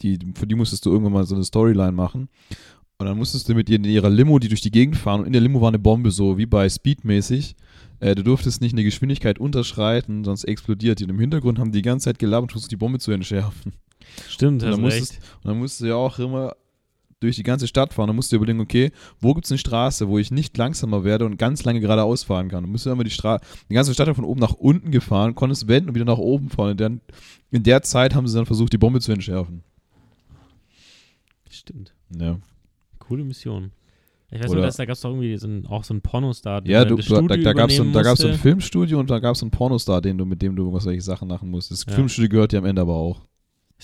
Die, für die musstest du irgendwann mal so eine Storyline machen. Und dann musstest du mit ihr in ihrer Limo, die durch die Gegend fahren, und in der Limo war eine Bombe, so wie bei Speed-mäßig. Äh, du durftest nicht eine Geschwindigkeit unterschreiten, sonst explodiert die. Und im Hintergrund haben die die ganze Zeit gelabert und versucht, die Bombe zu entschärfen. Stimmt, Und dann, musstest, und dann musst du ja auch immer durch die ganze Stadt fahren. Dann musst du dir überlegen, okay, wo gibt es eine Straße, wo ich nicht langsamer werde und ganz lange geradeaus fahren kann. Dann musst du immer die Straße, die ganze Stadt von oben nach unten gefahren, konntest wenden und wieder nach oben fahren. Und dann, in der Zeit haben sie dann versucht, die Bombe zu entschärfen. Stimmt. Ja, Coole Mission. Ich weiß Oder- nur, dass da gab es doch irgendwie so ein, auch so einen Pornostar, der ja du, das du, da, Studio da gab es so, ein- so. Filmstudio und da gab es so einen Pornostar, den du, mit dem du irgendwelche Sachen machen musst. Das Ja. Filmstudio gehört dir am Ende aber auch.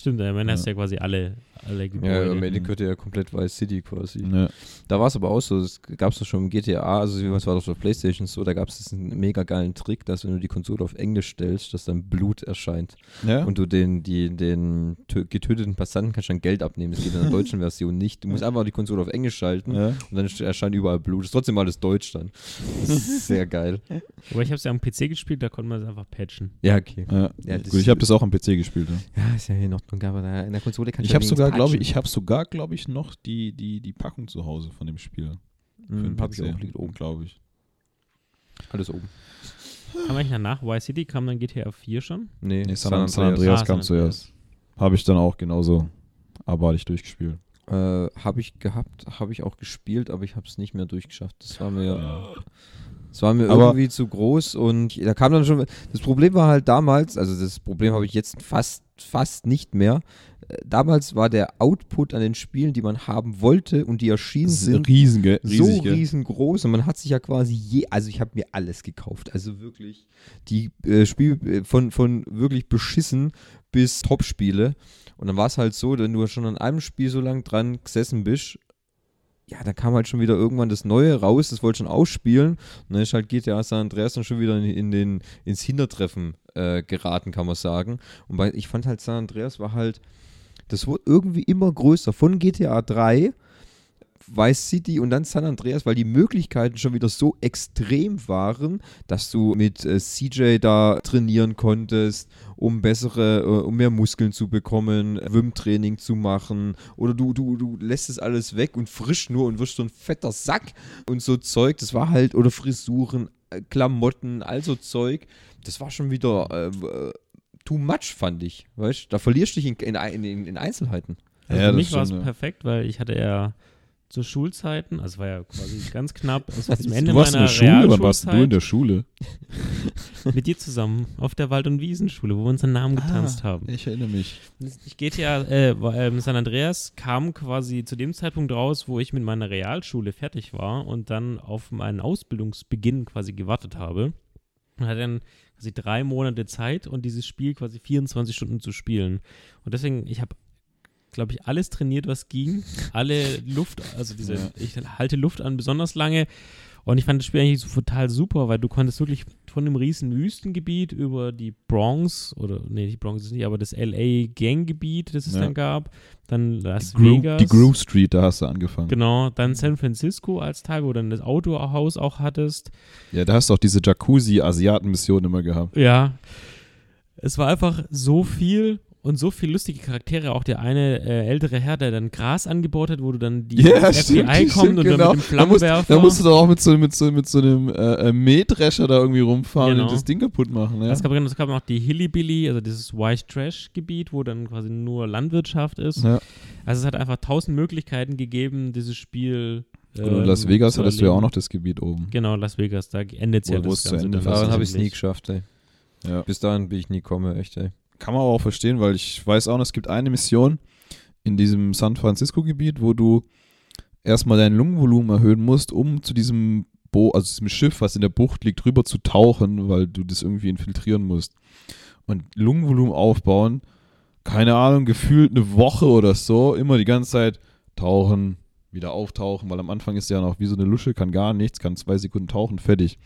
Stimmt, am Ende Ja. hast du ja quasi alle, alle Ja, Gebäude. am Ende gehört ja komplett Vice City quasi. Ja. Da war es aber auch so, das gab es doch schon im GTA, also was war das auf Playstation so, da gab es diesen mega geilen Trick, dass wenn du die Konsole auf Englisch stellst, dass dann Blut erscheint Ja? und du den, die, den tö- getöteten Passanten kannst dann Geld abnehmen. Das geht in der deutschen Version nicht. Du musst einfach die Konsole auf Englisch schalten ja. und dann erscheint überall Blut. Ist trotzdem alles Deutsch dann. Das ist sehr geil. Aber ich habe es ja am PC gespielt, da konnte man es einfach patchen. Ja, okay. ja. Ja, das- Gut, ich habe das auch am PC gespielt. Ja. Ja, ist ja hier noch aber da in der Konsole kannst Ich habe sogar, glaube ich, ich habe sogar, glaube ich, noch die, die, die Packung zu Hause von dem Spiel. Für den Mhm, PC, auch, liegt oben. glaube ich. Alles oben. Kam eigentlich danach Vice City, kam dann GTA 4 schon? Nee, Nee, San, San Andreas Ah, kam San Andreas. zuerst. Habe ich dann auch genauso abartig durchgespielt. Äh, habe ich gehabt, habe ich auch gespielt, aber ich habe es nicht mehr durchgeschafft. Das war mir, das war mir Aber- irgendwie zu groß und da kam dann schon. Das Problem war halt damals, also das Problem habe ich jetzt fast, fast nicht mehr. Äh, Damals war der Output an den Spielen, die man haben wollte und die erschienen sind, riesen, so riesig, gell? riesengroß und man hat sich ja quasi je, also ich habe mir alles gekauft, also wirklich die äh, Spiele äh, von, von wirklich beschissen bis Top-Spiele. Und dann war es halt so, wenn du schon an einem Spiel so lang dran gesessen bist, ja, dann kam halt schon wieder irgendwann das Neue raus, das wollte schon ausspielen. Und dann ist halt GTA San Andreas dann schon wieder in, in den, ins Hintertreffen äh, geraten, kann man sagen. Und bei, ich fand halt San Andreas war halt, das wurde irgendwie immer größer, von GTA 3 Vice City und dann San Andreas, weil die Möglichkeiten schon wieder so extrem waren, dass du mit äh, CJ da trainieren konntest, um bessere, äh, um mehr Muskeln zu bekommen, Schwimmtraining zu machen. Oder du, du, du lässt es alles weg und frisch nur und wirst so ein fetter Sack und so Zeug, das war halt, oder Frisuren, äh, Klamotten, also Zeug, das war schon wieder äh, äh, too much, fand ich, weißt? Da verlierst du dich in, in, in, in Einzelheiten. Also Ja, für das mich war es perfekt, weil ich hatte ja zu Schulzeiten, also es war ja quasi ganz knapp, also zum Ende Du warst in meiner der Schule, wann warst du in der Schule? mit dir zusammen auf der Wald- und Wiesenschule, wo wir unseren Namen getanzt haben. Ich erinnere mich. Ich GTA äh, war, ähm, San Andreas kam quasi zu dem Zeitpunkt raus, wo ich mit meiner Realschule fertig war und dann auf meinen Ausbildungsbeginn quasi gewartet habe. Und hatte dann quasi drei Monate Zeit und dieses Spiel quasi 24 Stunden zu spielen. Und deswegen, ich habe, glaube ich, alles trainiert, was ging. Alle Luft, also diese, Ja. ich halte Luft an besonders lange. Und ich fand das Spiel eigentlich so total super, weil du konntest wirklich von dem riesen Wüstengebiet über die Bronx, oder nee, die Bronx ist nicht, aber das LA Ganggebiet, das es Ja. dann gab, dann Las Die, Vegas. die Groove Street, da hast du angefangen. Genau, dann San Francisco als Teil, wo du dann das Autohaus auch hattest. Ja, da hast du auch diese Jacuzzi-Asiaten-Mission immer gehabt. Ja. Es war einfach so viel und so viele lustige Charaktere. Auch der eine äh, ältere Herr, der dann Gras angebaut hat, wo du dann die das FBI kommt und dann mit dem Da, musst, Flammenwerfer. da musst du doch auch mit so, mit so, mit so einem äh, äh, Mähdrescher da irgendwie rumfahren Genau. und das Ding kaputt machen. Ja? Es gab, es gab noch die Hillybilly, also dieses White Trash Gebiet, wo dann quasi nur Landwirtschaft ist. Ja. Also es hat einfach tausend Möglichkeiten gegeben, dieses Spiel. Und in Las ähm, Vegas hattest du ja auch noch das Gebiet oben. Genau, Las Vegas, da endet ja Wo- wo das es zu Ganze Ende. Daran habe ich es nie geschafft, ey. Ja. Bis dahin bin ich nie komme, echt, ey. Kann man aber auch verstehen, weil ich weiß auch, es gibt eine Mission in diesem San Francisco-Gebiet, wo du erstmal dein Lungenvolumen erhöhen musst, um zu diesem Bo also diesem Schiff, was in der Bucht liegt, rüber zu tauchen, weil du das irgendwie infiltrieren musst. Und Lungenvolumen aufbauen, keine Ahnung, gefühlt eine Woche oder so, immer die ganze Zeit tauchen, wieder auftauchen, weil am Anfang ist ja noch wie so eine Lusche, kann gar nichts, kann zwei Sekunden tauchen, fertig.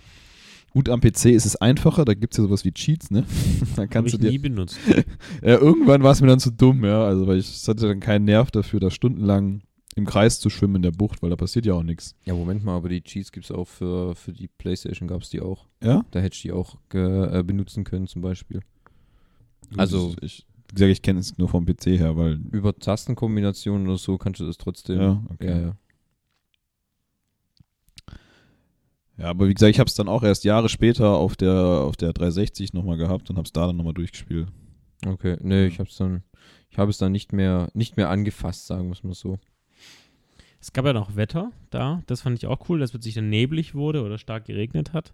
Gut, am PC ist es einfacher, da gibt es ja sowas wie Cheats, ne? da kannst ich du dir. nie benutzt. Ja, irgendwann war es mir dann zu dumm, ja. Also, weil ich hatte dann keinen Nerv dafür, da stundenlang im Kreis zu schwimmen in der Bucht, weil da passiert ja auch nichts. Ja, Moment mal, aber die Cheats gibt es auch für, für die Playstation, gab es die auch. Ja? Da hätte ich die auch ge, äh, benutzen können zum Beispiel. Also- ich, wie gesagt, ich kenne es nur vom PC her, weil. Über Tastenkombinationen oder so kannst du das trotzdem. Ja, okay. ja, ja. Ja, aber wie gesagt, ich habe es dann auch erst Jahre später auf der, auf der 360 nochmal gehabt und habe es da dann nochmal durchgespielt. Okay, nee, ich hab's dann, ich habe es dann nicht mehr, nicht mehr angefasst, sagen wir es mal so. Es gab ja noch Wetter da. Das fand ich auch cool, dass plötzlich dann neblig wurde oder stark geregnet hat.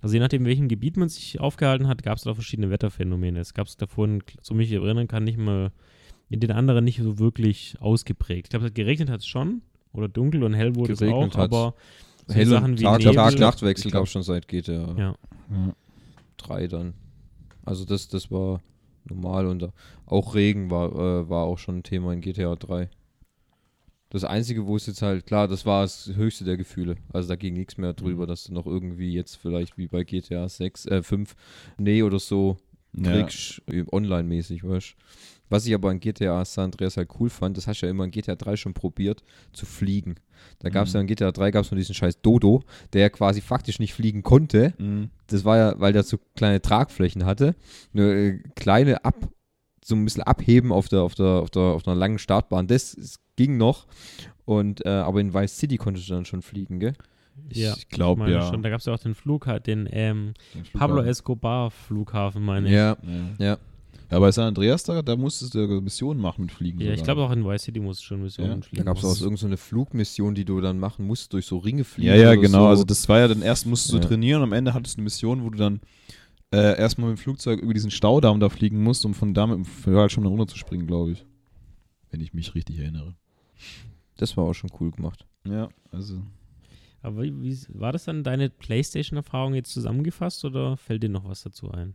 Also je nachdem, in welchem Gebiet man sich aufgehalten hat, gab es da verschiedene Wetterphänomene. Es gab es davor, so mich erinnern kann, nicht mal in den anderen nicht so wirklich ausgeprägt. Ich glaube, geregnet hat es schon oder dunkel und hell wurde es Geregnet auch, hat's. aber so Hell Sachen und wie Tag, Nebel, Tag Nachtwechsel gab es schon seit GTA Ja. Ja. 3 dann. Also das, das war normal und auch Regen war, äh, war auch schon ein Thema in GTA 3. Das Einzige, wo es jetzt halt, klar, das war das höchste der Gefühle. Also da ging nichts mehr drüber, dass du noch irgendwie jetzt vielleicht wie bei GTA 6, äh 5, nee oder so Ja. kriegst, äh, online-mäßig, weißt Was ich aber an GTA San Andreas halt cool fand, das hast du ja immer in GTA 3 schon probiert, zu fliegen. Da gab es Mhm. ja in GTA 3 gab es nur diesen scheiß Dodo, der ja quasi faktisch nicht fliegen konnte. Mhm. Das war ja, weil der so kleine Tragflächen hatte. Eine äh, kleine Ab, so ein bisschen abheben auf der, auf der, auf der, auf einer langen Startbahn. Das, das ging noch. Und, äh, aber in Vice City konntest du dann schon fliegen, gell? Ja, Ich glaube, meine ja. schon. Da gab es ja auch den Flughafen, den ähm, Den Pablo Flughafen. Escobar Flughafen, meine ich. Ja, Ja. ja. Ja, bei San Andreas, da, da musstest du Missionen machen mit Fliegen. Ja, ich sogar. glaube auch in Vice City musst du schon Missionen Ja, Da fliegen. gab es auch irgendeine Flugmission, die du dann machen musst, durch so Ringe fliegen. Ja, ja, oder genau. So. Also das war ja dann erst musstest du Ja. trainieren und am Ende hattest du eine Mission, wo du dann äh, erstmal mit dem Flugzeug über diesen Staudamm da fliegen musst, um von da mit dem Fallschirm dann runterzuspringen, glaube ich. Wenn ich mich richtig erinnere. das war auch schon cool gemacht. Ja, also. Aber wie, wie war das dann deine PlayStation-Erfahrung jetzt zusammengefasst oder fällt dir noch was dazu ein?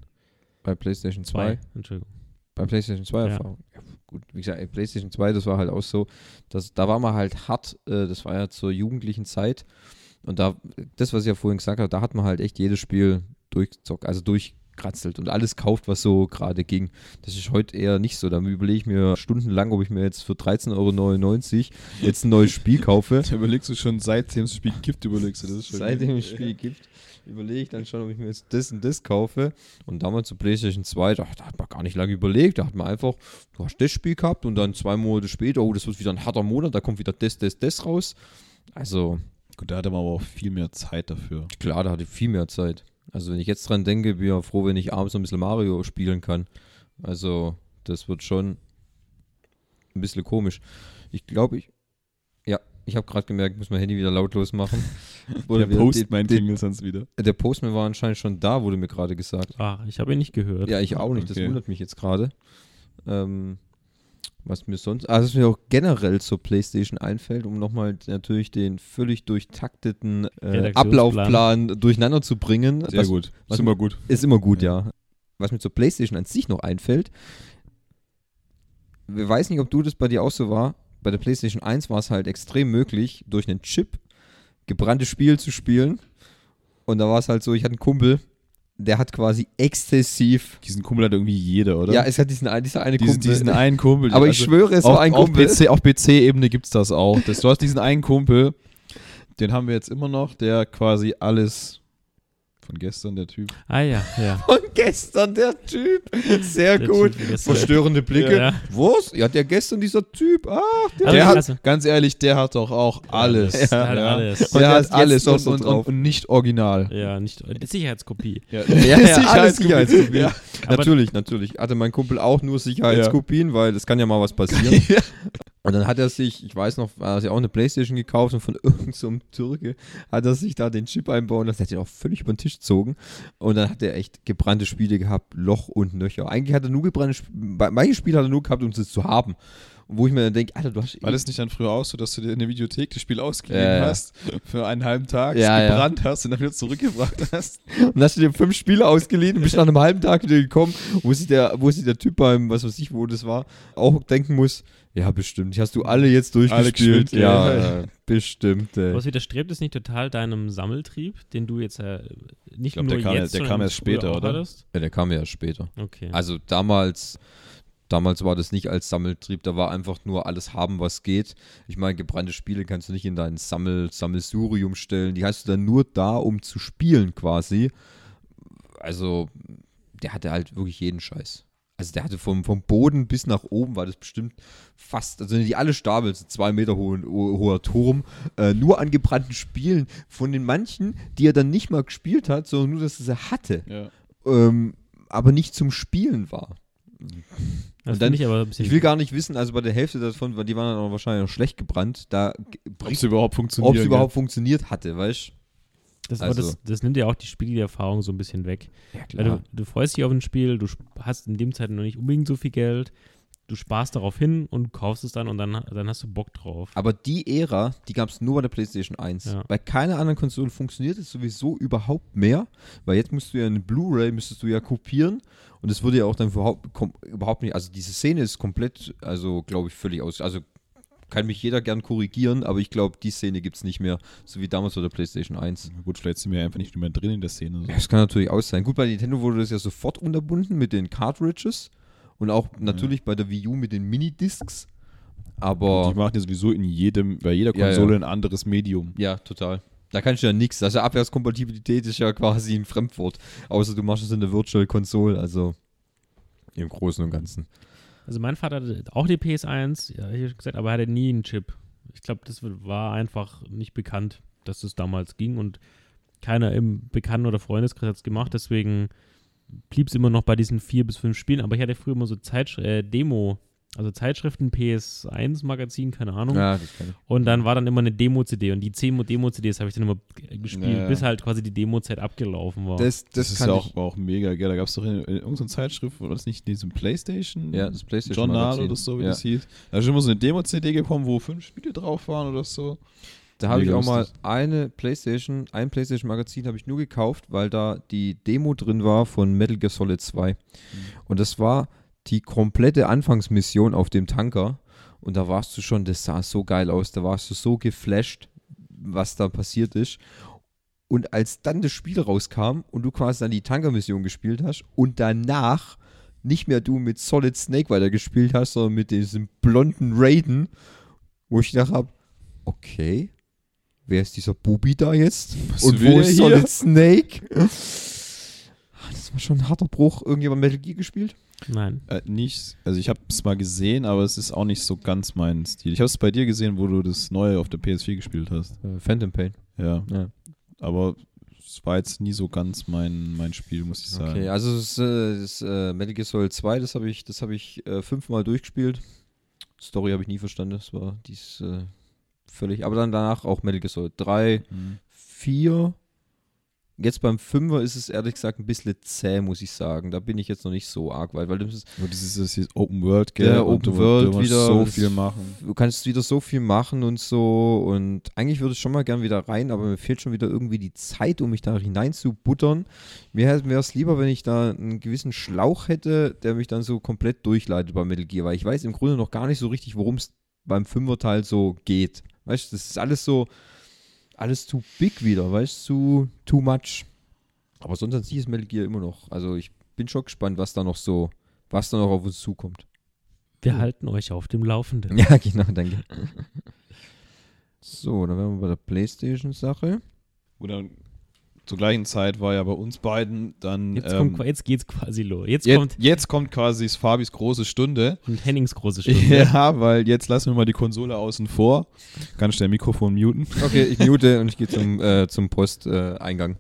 Bei PlayStation 2. Entschuldigung. Bei PlayStation 2 Ja. Erfahrung. Ja, gut, wie gesagt, PlayStation 2, das war halt auch so, dass, da war man halt hart, äh, das war ja zur jugendlichen Zeit. Und da, das, was ich ja vorhin gesagt habe, da hat man halt echt jedes Spiel durchzockt, also durchkratzelt und alles kauft, was so gerade ging. Das ist heute eher nicht so. Da überlege ich mir stundenlang, ob ich mir jetzt für 13,99 Euro jetzt ein neues Spiel kaufe. Da überlegst du schon, seitdem es das Spiel gibt, überlegst du das schon. Seitdem es Spiel gibt, überlege ich dann schon, ob ich mir jetzt das und das kaufe. Und damals zu PlayStation 2, da, da hat man gar nicht lange überlegt. Da hat man einfach, du hast das Spiel gehabt und dann zwei Monate später, oh, das wird wieder ein harter Monat, da kommt wieder das, das, das raus. Also, Gut, da hatte man aber auch viel mehr Zeit dafür. klar, da hatte ich viel mehr Zeit. Also, wenn ich jetzt dran denke, bin ich ja froh, wenn ich abends noch ein bisschen Mario spielen kann. Also, das wird schon ein bisschen komisch. Ich glaube, ich. Ja, ich habe gerade gemerkt, ich muss mein Handy wieder lautlos machen. Der wieder Post die- mein die- klingelt sonst wieder. Der Postman war anscheinend schon da, wurde mir gerade gesagt. Ach, ich habe ihn nicht gehört. Ja, ich auch nicht, das Okay. wundert mich jetzt gerade. Ähm, was mir sonst, also was mir auch generell zur PlayStation einfällt, um nochmal natürlich den völlig durchtakteten äh. Ablaufplan durcheinander zu bringen. Sehr was, gut. was- ist immer gut. Ist immer gut, ja. Was mir zur PlayStation an sich noch einfällt, ich weiß nicht, ob du das bei dir auch so war. Bei der PlayStation 1 war es halt extrem möglich, durch einen Chip gebrannte Spiele zu spielen. Und da war es halt so, ich hatte einen Kumpel, der hat quasi exzessiv. Diesen Kumpel hat irgendwie jeder, oder? Ja, es hat diesen, ein- dieser eine diesen, Kumpel. diesen einen Kumpel. aber ich also schwöre, es auf, war ein auf Kumpel. PC, auf PC-Ebene gibt es das auch. Das, du hast diesen einen Kumpel, den haben wir jetzt immer noch, der quasi alles von gestern, der Typ. Ah ja, ja. Von gestern, der Typ. Sehr Der gut. Typ. Verstörende Blicke. Ja. Was? Ja, der gestern, dieser Typ. Ach, der. Also, der hat, also- ganz ehrlich, der hat doch auch alles. Der hat alles. Und Der hat alles und, und, drauf. und nicht original. Ja, nicht Sicherheitskopie. Ja, Ja, ja. Ja. Aber- natürlich, natürlich. Hatte mein Kumpel auch nur Sicherheitskopien, weil es kann ja mal was passieren. Ja. Und dann hat er sich, ich weiß noch, er hat sich auch eine Playstation gekauft und von irgendeinem so Türke hat er sich da den Chip einbauen lassen. Der hat ihn auch völlig über den Tisch gezogen. Und dann hat er echt gebrannte Spiele gehabt, Loch und Nöcher. Eigentlich hat er nur gebrannte Spiele, manche Spiele hat er nur gehabt, um es zu haben. Und wo ich mir dann denke, Alter, du hast. War das nicht dann früher auch so, dass du dir in der Videothek das Spiel ausgeliehen Ja, ja. hast, für einen halben Tag, Ja, es ja. gebrannt hast und dann wieder zurückgebracht hast? Und dann hast du dir fünf Spiele ausgeliehen und bist nach einem halben Tag wieder gekommen, wo sich der, wo sich der Typ beim, was weiß ich, wo das war, auch denken muss, ja, bestimmt. Die hast du alle jetzt durchgespielt. gespielt, ja, ja. äh, bestimmt. Ey. Was widerstrebt es nicht total deinem Sammeltrieb, den du jetzt äh, nicht glaub, nur der kam- jetzt, der sondern kam erst später, auch oder? hattest? Ja, der kam ja erst später. Okay. Also damals, damals war das nicht als Sammeltrieb, da war einfach nur alles haben, was geht. Ich meine, gebrannte Spiele kannst du nicht in dein Sammel, Sammelsurium stellen. Die hast du dann nur da, um zu spielen quasi. Also, der hatte halt wirklich jeden Scheiß. Also der hatte vom, vom Boden bis nach oben war das bestimmt fast, also die alle Stapel, so zwei Meter hohen, ho- hoher Turm, äh, nur an gebrannten Spielen von den manchen, die er dann nicht mal gespielt hat, sondern nur, dass er sie hatte Ja. ähm, aber nicht zum Spielen war. das und dann- ich aber ein bisschen. Ich will gar nicht wissen, also bei der Hälfte davon, weil die waren dann auch wahrscheinlich noch schlecht gebrannt, da Ob es überhaupt funktioniert. ob es überhaupt funktioniert hatte, weißt das, also- das, das nimmt ja auch die Spielerfahrung so ein bisschen weg. du? Ja, Weil du, du freust dich auf ein Spiel, du hast in dem Zeit noch nicht unbedingt so viel Geld, du sparst darauf hin und kaufst es dann und dann, dann hast du Bock drauf. Aber die Ära, die gab es nur bei der PlayStation 1. Ja. Bei keiner anderen Konsole funktioniert es sowieso überhaupt mehr, weil jetzt musst du ja eine Blu-ray, müsstest du ja kopieren und es würde ja auch dann überhaupt, überhaupt nicht, also diese Szene ist komplett, also glaube ich, völlig aus, also kann mich jeder gern korrigieren, aber ich glaube, die Szene gibt es nicht mehr, so wie damals bei der PlayStation 1. Na Gut, vielleicht sind wir einfach nicht mehr drin in der Szene. So. Ja, Das kann natürlich auch sein. Gut, bei Nintendo wurde das ja sofort unterbunden mit den Cartridges und auch natürlich bei der Wii U mit den Minidiscs. Aber Die machen ja sowieso in jedem, bei jeder Ja, Konsole ja. ein anderes Medium. ja, total. Da kannst du ja nichts. Also Abwärtskompatibilität ist ja quasi ein Fremdwort. Außer du machst es in der Virtual Console, also im Großen und Ganzen. Also mein Vater hatte auch die PS1, ja, ich gesagt, aber er hatte nie einen Chip. Ich glaube, das war einfach nicht bekannt, dass das damals ging und keiner im Bekannten- oder Freundeskreis hat es gemacht, deswegen blieb es immer noch bei diesen vier bis fünf Spielen, aber ich hatte früher immer so Zeitsch äh, Demo, also Zeitschriften, PS1-Magazin, keine Ahnung. Ja, das kann ich. Und dann war dann immer eine Demo-CD und die 10 Demo-CDs habe ich dann immer gespielt, Ja. bis halt quasi die Demo-Zeit abgelaufen war. Das, Das, das, ist ja auch, war auch mega geil. Da gab es doch in, in irgendeiner Zeitschrift, war das nicht in diesem Playstation? Ja, das PlayStation Journal oder so, wie ja. das hieß. Da ist immer so eine Demo-CD gekommen, wo fünf Spiele drauf waren oder so. Da habe ich auch mal eine PlayStation, ein PlayStation Magazin habe ich nur gekauft, weil da die Demo drin war von Metal Gear Solid 2. Und das war die komplette Anfangsmission auf dem Tanker. Und da warst du schon, das sah so geil aus, da warst du so geflasht, was da passiert ist. Und als dann das Spiel rauskam und du quasi dann die Tankermission gespielt hast und danach nicht mehr du mit Solid Snake weitergespielt hast, sondern mit diesem blonden Raiden, wo ich gedacht habe, okay, wer ist dieser Bubi da jetzt? Was und wo ist hier? Solid Snake? Ah, Das war schon ein harter Bruch. Irgendjemand Metal Gear gespielt? Nein. Äh, nicht, also ich habe es mal gesehen, aber es ist auch nicht so ganz mein Stil. Ich habe es bei dir gesehen, wo du das neue auf der PS4 gespielt hast. Äh, Phantom Pain. Ja. Ja. Aber es war jetzt nie so ganz mein, mein Spiel, muss ich sagen. Okay, also das, äh, das äh, Metal Gear Solid 2, das habe ich, das hab ich äh, fünfmal durchgespielt. Story habe ich nie verstanden. Das war dies äh, völlig. Aber dann danach auch Metal Gear Solid 3, Mhm. 4. Jetzt beim Fünfer ist es ehrlich gesagt ein bisschen zäh, muss ich sagen. Da bin ich jetzt noch nicht so arg weit, weil das ist, Wo dieses das hier Open World, gell? Ja, Open du, World du wieder. so viel machen. du kannst wieder so viel machen und so. Und eigentlich würde ich schon mal gern wieder rein, aber mir fehlt schon wieder irgendwie die Zeit, um mich da hineinzubuttern. Mir wäre es lieber, wenn ich da einen gewissen Schlauch hätte, der mich dann so komplett durchleitet bei Metal Gear, weil ich weiß im Grunde noch gar nicht so richtig, worum es beim Fünfer-Teil so geht. Weißt du, das ist alles so, alles zu big wieder, weißt du, zu too much. Aber sonst an sich ist Metal Gear immer noch. Also ich bin schon gespannt, was da noch so, was da noch auf uns zukommt. Wir halten euch auf dem Laufenden. Ja, genau, danke. So, dann wären wir bei der Playstation-Sache. Und dann zur gleichen Zeit war ja bei uns beiden dann. Jetzt, ähm, kommt, jetzt geht's quasi los. Jetzt jetzt, kommt jetzt kommt quasi Fabis große Stunde. und Hennings große Stunde. Ja, weil jetzt lassen wir mal die Konsole außen vor. Ganz schnell Mikrofon muten. Okay, ich mute und ich gehe zum, äh, zum Posteingang.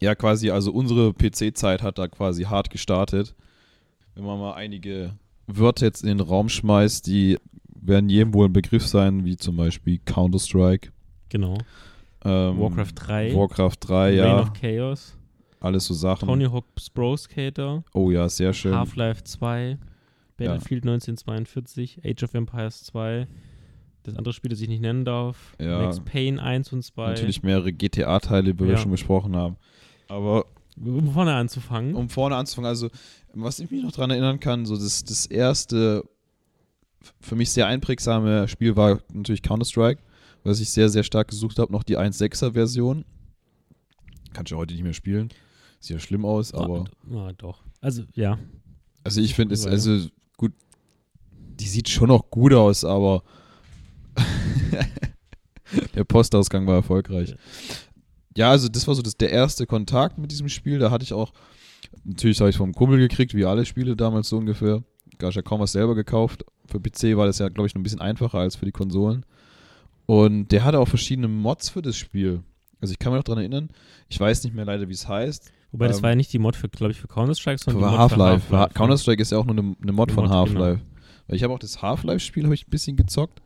Ja, quasi, also unsere PC-Zeit hat da quasi hart gestartet. Wenn man mal einige Wörter jetzt in den Raum schmeißt, die werden jedem wohl ein Begriff sein, wie zum Beispiel Counter-Strike. Genau. Ähm, Warcraft 3. Warcraft 3, Reign ja. of Chaos. Alles so Sachen. Tony Hawk's Pro Skater. Oh ja, sehr schön. Half-Life 2. Battlefield 1942. Age of Empires 2. Das andere Spiel, das ich nicht nennen darf. Ja. Max Payne 1 und 2. Natürlich mehrere GTA-Teile, über die wir Ja. schon besprochen haben. Aber Um vorne anzufangen. um vorne anzufangen, also was ich mich noch daran erinnern kann, so das, das erste für mich sehr einprägsame Spiel war natürlich Counter-Strike, was ich sehr, sehr stark gesucht habe, noch die 1.6er Version. Kannst du ja heute nicht mehr spielen. Sieht ja schlimm aus, aber. Ja, doch. Also, ja. Also ich finde es, also gut, die sieht schon noch gut aus, aber der Postausgang war erfolgreich. Ja. Also das war so das, der erste Kontakt mit diesem Spiel. Da hatte ich auch, natürlich habe ich vom Kumpel gekriegt, wie alle Spiele damals so ungefähr. Gar ja kaum was selber gekauft. Für PC war das ja, glaube ich, noch ein bisschen einfacher als für die Konsolen. Und der hatte auch verschiedene Mods für das Spiel. Also ich kann mich noch daran erinnern, ich weiß nicht mehr leider, wie es heißt. Wobei, das Ähm, war ja nicht die Mod für, glaube ich, für Counter-Strike, sondern Für die Half-Life. Half-Life. Counter-Strike ist ja auch nur eine, eine Mod Eine von Mod, genau. Half-Life. Weil ich habe auch das Half-Life-Spiel habe ich ein bisschen gezockt.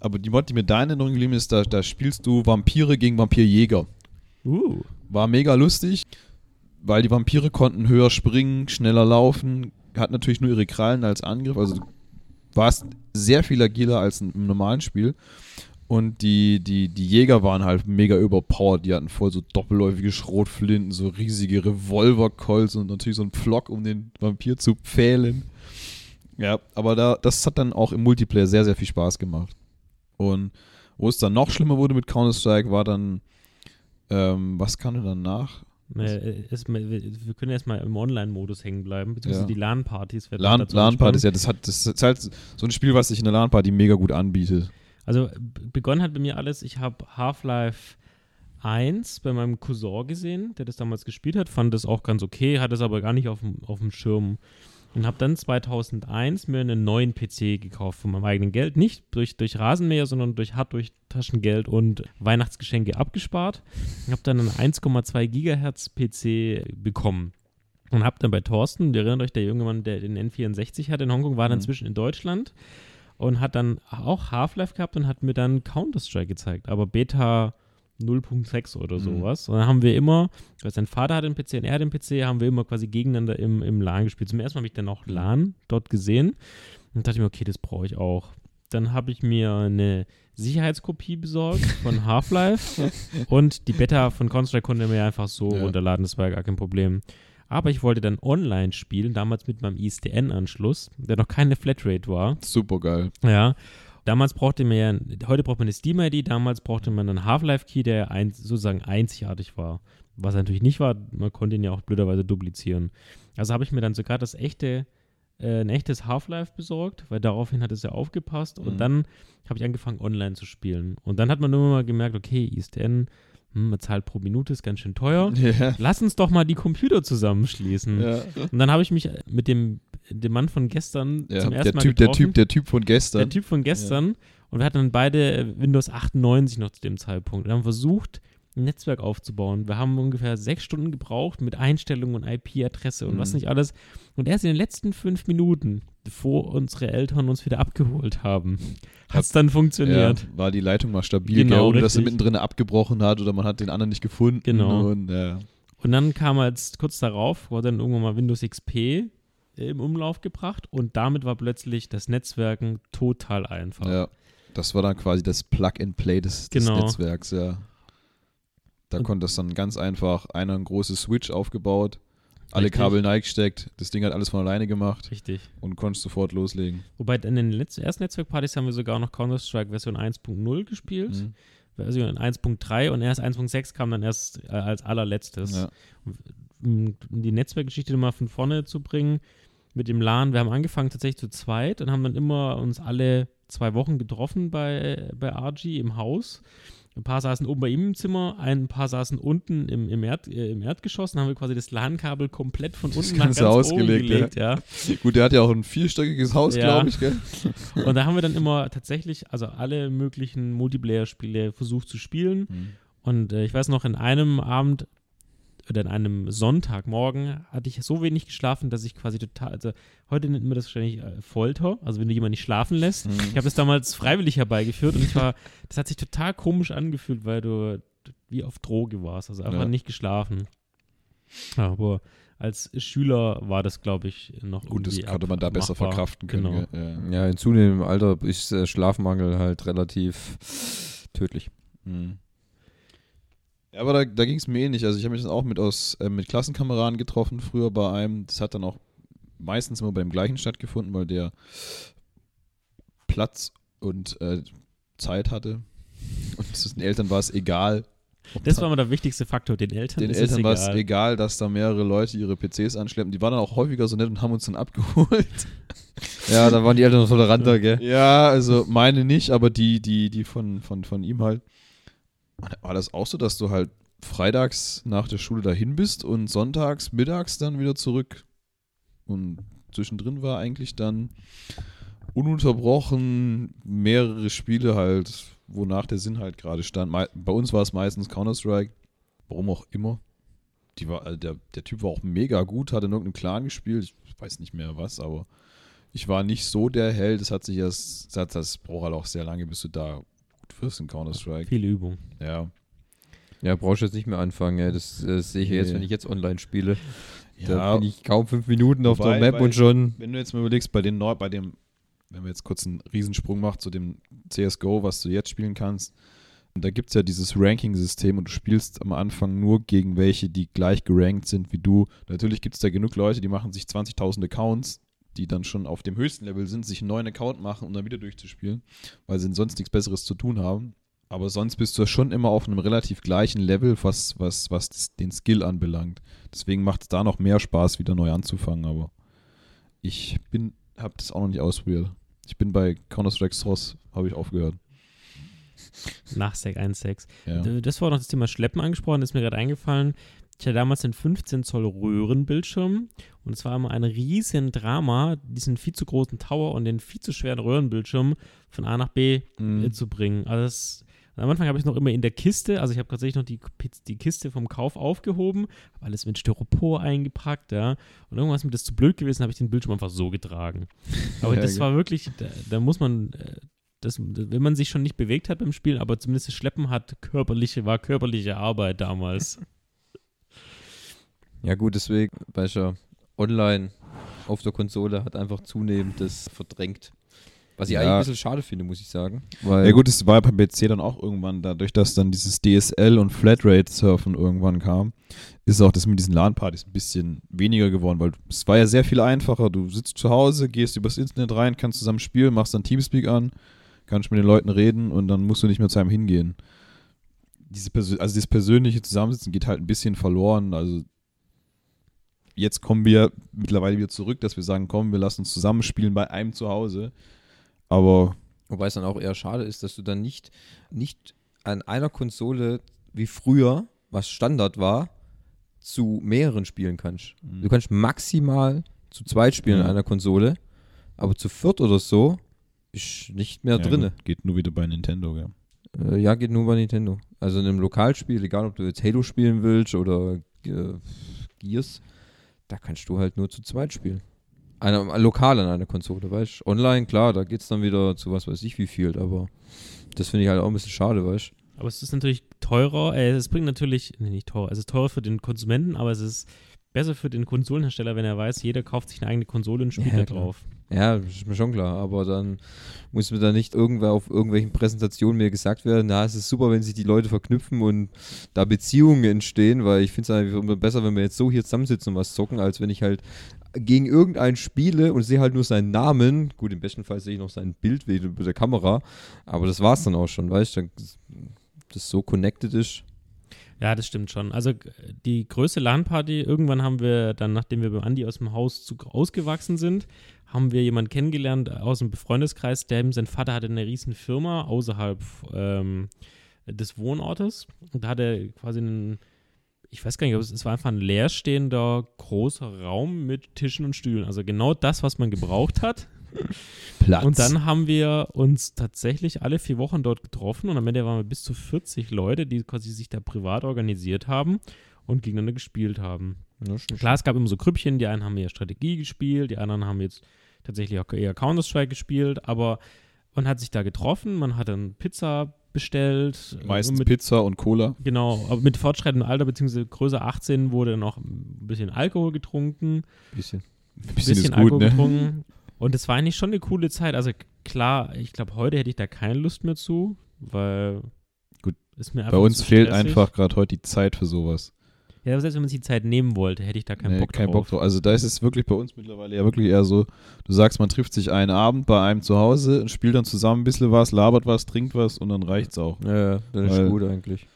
Aber die Mod, die mir da in Erinnerung geblieben ist, da, da spielst du Vampire gegen Vampirjäger. Uh, War mega lustig, weil die Vampire konnten höher springen, schneller laufen, hatten natürlich nur ihre Krallen als Angriff. Also du warst sehr viel agiler als im normalen Spiel. Und die, die, die Jäger waren halt mega überpowered. Die hatten voll so doppelläufige Schrotflinten, so riesige Revolverkolz und natürlich so einen Pflock, um den Vampir zu pfählen. Ja, aber da, das hat dann auch im Multiplayer sehr, sehr viel Spaß gemacht. Und wo es dann noch schlimmer wurde mit Counter-Strike, war dann, ähm, was kam denn danach? Äh, es, wir können erstmal im Online-Modus hängen bleiben, beziehungsweise Ja. die LAN-Partys werden LAN, LAN-Partys, ja, das, hat, das ist halt so ein Spiel, was sich in der LAN-Party mega gut anbietet. Also begonnen hat bei mir alles, ich habe Half-Life 1 bei meinem Cousin gesehen, der das damals gespielt hat, fand das auch ganz okay, hat es aber gar nicht auf dem Schirm. Und habe dann 2001 mir einen neuen PC gekauft von meinem eigenen Geld. Nicht durch, durch Rasenmäher, sondern durch hart durch Taschengeld und Weihnachtsgeschenke abgespart. Ich habe dann einen 1,2 Gigahertz PC bekommen. Und habe dann bei Thorsten, ihr erinnert euch, der junge Mann, der den N64 hatte in Hongkong, war dann Mhm. zwischen in Deutschland und hat dann auch Half-Life gehabt und hat mir dann Counter-Strike gezeigt, aber Beta 0.6 oder Mhm. sowas. Und dann haben wir immer, weil sein Vater hat den PC und er hat den PC, haben wir immer quasi gegeneinander im, im LAN gespielt. Zum ersten Mal habe ich dann auch LAN dort gesehen und dachte mir, okay, das brauche ich auch. Dann habe ich mir eine Sicherheitskopie besorgt von Half-Life und die Beta von Counter-Strike konnte mir einfach so Ja. runterladen, das war ja gar kein Problem. Aber ich wollte dann online spielen, damals mit meinem ISDN-Anschluss, der noch keine Flatrate war. Super geil. Ja. Damals brauchte man ja, heute braucht man eine Steam-ID, damals brauchte man einen Half-Life-Key, der ein, sozusagen einzigartig war. Was er natürlich nicht war, man konnte ihn ja auch blöderweise duplizieren. Also habe ich mir dann sogar das echte, äh, ein echtes Half-Life besorgt, weil daraufhin hat es ja aufgepasst und Mhm. dann habe ich angefangen online zu spielen. Und dann hat man immer mal gemerkt, okay, ISDN, hm, man zahlt pro Minute, ist ganz schön teuer. Ja. Lass uns doch mal die Computer zusammenschließen. ja. Und dann habe ich mich mit dem, dem Mann von gestern Ja, zum der, ersten Mal typ, der, getroffen. typ, der Typ von gestern. Der Typ von gestern. Und wir hatten dann beide äh, Windows 98 noch zu dem Zeitpunkt. Und haben versucht, ein Netzwerk aufzubauen. Wir haben ungefähr sechs Stunden gebraucht mit Einstellungen und IP-Adresse und was Mhm. nicht alles. Und erst in den letzten fünf Minuten, bevor unsere Eltern uns wieder abgeholt haben, hat es dann ja, funktioniert. war die Leitung mal stabil, Genau, gell, ohne dass sie mittendrin abgebrochen hat oder man hat den anderen nicht gefunden. Genau. Und, ja. Und dann kam als kurz darauf, wurde dann irgendwann mal Windows XP im Umlauf gebracht und damit war plötzlich das Netzwerken total einfach. ja, das war dann quasi das Plug-and-Play des, des Genau. Netzwerks, ja. Da Und- konnte das dann ganz einfach einer ein großes Switch aufgebaut, alle Richtig. Kabel neigesteckt, das Ding hat alles von alleine gemacht Richtig. und konntest sofort loslegen. Wobei in den letzten, ersten Netzwerkpartys haben wir sogar noch Counter-Strike Version 1.0 gespielt, Mhm. Version 1.3 und erst 1.6 kam dann erst äh, als allerletztes. Ja. Um um die Netzwerkgeschichte mal von vorne zu bringen, mit dem LAN, wir haben angefangen tatsächlich zu zweit und haben dann immer uns alle zwei Wochen getroffen bei, bei RG im Haus. Ein paar saßen oben bei ihm im Zimmer, ein paar saßen unten im, im, Erd, äh, im Erdgeschoss und haben wir quasi das LAN-Kabel komplett von Das unten nach ganz Ganze oben ausgelegt, gelegt. Ja. Gut, der hat ja auch ein vierstöckiges Haus, Ja. glaube ich, gell? Und da haben wir dann immer tatsächlich, also alle möglichen Multiplayer-Spiele versucht zu spielen. Mhm. Und äh, ich weiß noch, in einem Abend oder in einem Sonntagmorgen hatte ich so wenig geschlafen, dass ich quasi total, also heute nennt man das wahrscheinlich äh, Folter, also wenn du jemanden nicht schlafen lässt. Mhm. Ich habe das damals freiwillig herbeigeführt und ich war, das hat sich total komisch angefühlt, weil du wie auf Droge warst, also einfach Ja. nicht geschlafen. Ja, aber als Schüler war das, glaube ich, noch Gut, das irgendwie konnte man da besser machbar. verkraften können. Genau. Ja. Ja, in zunehmendem Alter ist äh, Schlafmangel halt relativ tödlich. Mhm. Ja, aber da, da ging es mir ähnlich. Also ich habe mich dann auch mit aus äh, mit Klassenkameraden getroffen, früher bei einem. Das hat dann auch meistens immer beim gleichen stattgefunden, weil der Platz und äh, Zeit hatte. Und den Eltern war es egal, Das war immer der wichtigste Faktor. Den Eltern Den Eltern war es egal, dass da mehrere Leute ihre PCs anschleppen. Die waren dann auch häufiger so nett und haben uns dann abgeholt. Ja, da waren die Eltern noch toleranter, gell? Ja, also meine nicht, aber die, die, die von, von, von ihm halt. War das auch so, dass du halt freitags nach der Schule dahin bist und sonntags, mittags dann wieder zurück? Und zwischendrin war eigentlich dann ununterbrochen mehrere Spiele halt, wonach der Sinn halt gerade stand. Bei uns war es meistens Counter-Strike, warum auch immer. War, also der, der Typ war auch mega gut, hat in irgendeinem Clan gespielt, ich weiß nicht mehr was, aber ich war nicht so der Held. Es hat sich erst, das, das braucht halt auch sehr lange, bis du da gut wirst in Counter-Strike. Viel Übung. Ja. Ja, brauchst du jetzt nicht mehr anfangen, ey. Das, äh, sehe ich ja jetzt, Nee. wenn ich jetzt online spiele. Da Ja, bin ich kaum fünf Minuten auf Wobei, der Map bei- und schon. wenn du jetzt mal überlegst, bei den bei dem, wenn wir jetzt kurz einen Riesensprung machen zu dem CSGO, was du jetzt spielen kannst, da gibt es ja dieses Ranking-System und du spielst am Anfang nur gegen welche, die gleich gerankt sind wie du. Natürlich gibt es da genug Leute, die machen sich 20.000 Accounts, die dann schon auf dem höchsten Level sind, sich einen neuen Account machen, um dann wieder durchzuspielen, weil sie sonst nichts Besseres zu tun haben. Aber sonst bist du ja schon immer auf einem relativ gleichen Level, was, was, was den Skill anbelangt. Deswegen macht es da noch mehr Spaß, wieder neu anzufangen, aber ich bin, habe das auch noch nicht ausprobiert. Ich bin bei Counter-Strike Source, habe ich aufgehört. Nach Sec 1.6. Ja. Das war noch das Thema Schleppen angesprochen, ist mir gerade eingefallen. Ich hatte damals einen 15 Zoll Röhrenbildschirm und es war immer ein riesen Drama, diesen viel zu großen Tower und den viel zu schweren Röhrenbildschirm von A nach B Mhm. zu bringen. Also das, am Anfang habe ich noch immer in der Kiste, also ich habe tatsächlich noch die, die Kiste vom Kauf aufgehoben, habe alles mit Styropor eingepackt, ja. Und irgendwas ist mir das zu blöd gewesen, habe ich den Bildschirm einfach so getragen. Aber Ja, das war wirklich, da, da muss man, äh, das, wenn man sich schon nicht bewegt hat beim Spielen, aber zumindest das Schleppen hat körperliche, war körperliche Arbeit damals. Ja, gut, deswegen, weißt du, ja, online auf der Konsole hat einfach zunehmend das verdrängt. Was ich Ja. eigentlich ein bisschen schade finde, muss ich sagen. Ja gut, es war beim PC dann auch irgendwann, dadurch, dass dann dieses DSL und Flatrate-Surfen irgendwann kam, ist auch das mit diesen LAN-Partys ein bisschen weniger geworden, weil es war ja sehr viel einfacher. Du sitzt zu Hause, gehst übers Internet rein, kannst zusammen spielen, machst dann Teamspeak an, kannst mit den Leuten reden und dann musst du nicht mehr zu einem hingehen. Diese also dieses persönliche Zusammensitzen geht halt ein bisschen verloren. Also jetzt kommen wir mittlerweile wieder zurück, dass wir sagen, komm, wir lassen uns zusammenspielen bei einem zu Hause. Aber Wobei es dann auch eher schade ist, dass du dann nicht, nicht an einer Konsole wie früher, was Standard war, zu mehreren spielen kannst. Du kannst maximal zu zweit spielen Ja. an einer Konsole, aber zu viert oder so ist nicht mehr Ja, drinne. Geht nur wieder bei Nintendo, gell? Äh, ja, geht nur bei Nintendo. Also in einem Lokalspiel, egal ob du jetzt Halo spielen willst oder äh, Gears, da kannst du halt nur zu zweit spielen. Einer, lokal an einer Konsole, weißt du? Online, klar, da geht's dann wieder zu was weiß ich wie viel, aber das finde ich halt auch ein bisschen schade, weißt du? Aber es ist natürlich teurer, äh, es bringt natürlich, nee, nicht teurer, es ist teurer für den Konsumenten, aber es ist besser für den Konsolenhersteller, wenn er weiß, jeder kauft sich eine eigene Konsole und spielt Ja, da drauf. Ja, ist mir schon klar, aber dann muss mir da nicht irgendwer auf irgendwelchen Präsentationen mir gesagt werden, na, es ist super, wenn sich die Leute verknüpfen und da Beziehungen entstehen, weil ich finde es einfach immer besser, wenn wir jetzt so hier zusammensitzen und was zocken, als wenn ich halt gegen irgendeinen spiele und sehe halt nur seinen Namen. Gut, im besten Fall sehe ich noch sein Bild über der Kamera, aber das war's dann auch schon, weißt du, das so connected ist. Ja, das stimmt schon. Also die größte LAN-Party, irgendwann haben wir dann, nachdem wir beim Andi aus dem Haus zu, ausgewachsen sind, haben wir jemanden kennengelernt aus dem Freundeskreis, der sein Vater hatte eine riesen Firma außerhalb ähm, des Wohnortes. Und da hat er quasi einen, ich weiß gar nicht, es, es war einfach ein leerstehender großer Raum mit Tischen und Stühlen. Also genau das, was man gebraucht hat. Platz. Und dann haben wir uns tatsächlich alle vier Wochen dort getroffen und am Ende waren wir bis zu 40 Leute, die quasi sich da privat organisiert haben und gegeneinander gespielt haben. Ja, Klar, es gab immer so Grüppchen, die einen haben eher Strategie gespielt, die anderen haben jetzt tatsächlich auch eher Counter-Strike gespielt, aber man hat sich da getroffen, man hat dann Pizza bestellt. äh, Meistens mit, Pizza und Cola. Genau, aber mit fortschreitendem Alter, beziehungsweise größer 18, wurde auch ein bisschen Alkohol getrunken bisschen. Ein bisschen, bisschen ist gut, Alkohol ne? getrunken. Und es war eigentlich schon eine coole Zeit. Also klar, ich glaube, heute hätte ich da keine Lust mehr zu, weil Gut, ist mir Bei uns fehlt einfach gerade heute die Zeit für sowas. Ja, aber selbst wenn man sich die Zeit nehmen wollte, hätte ich da keinen Nee, Bock kein drauf. Bock drauf. Also da ist es wirklich bei uns mittlerweile ja wirklich eher so, du sagst, man trifft sich einen Abend bei einem zu Hause und spielt dann zusammen ein bisschen was, labert was, trinkt was und dann reicht's auch. Ja, ja, dann ist gut eigentlich.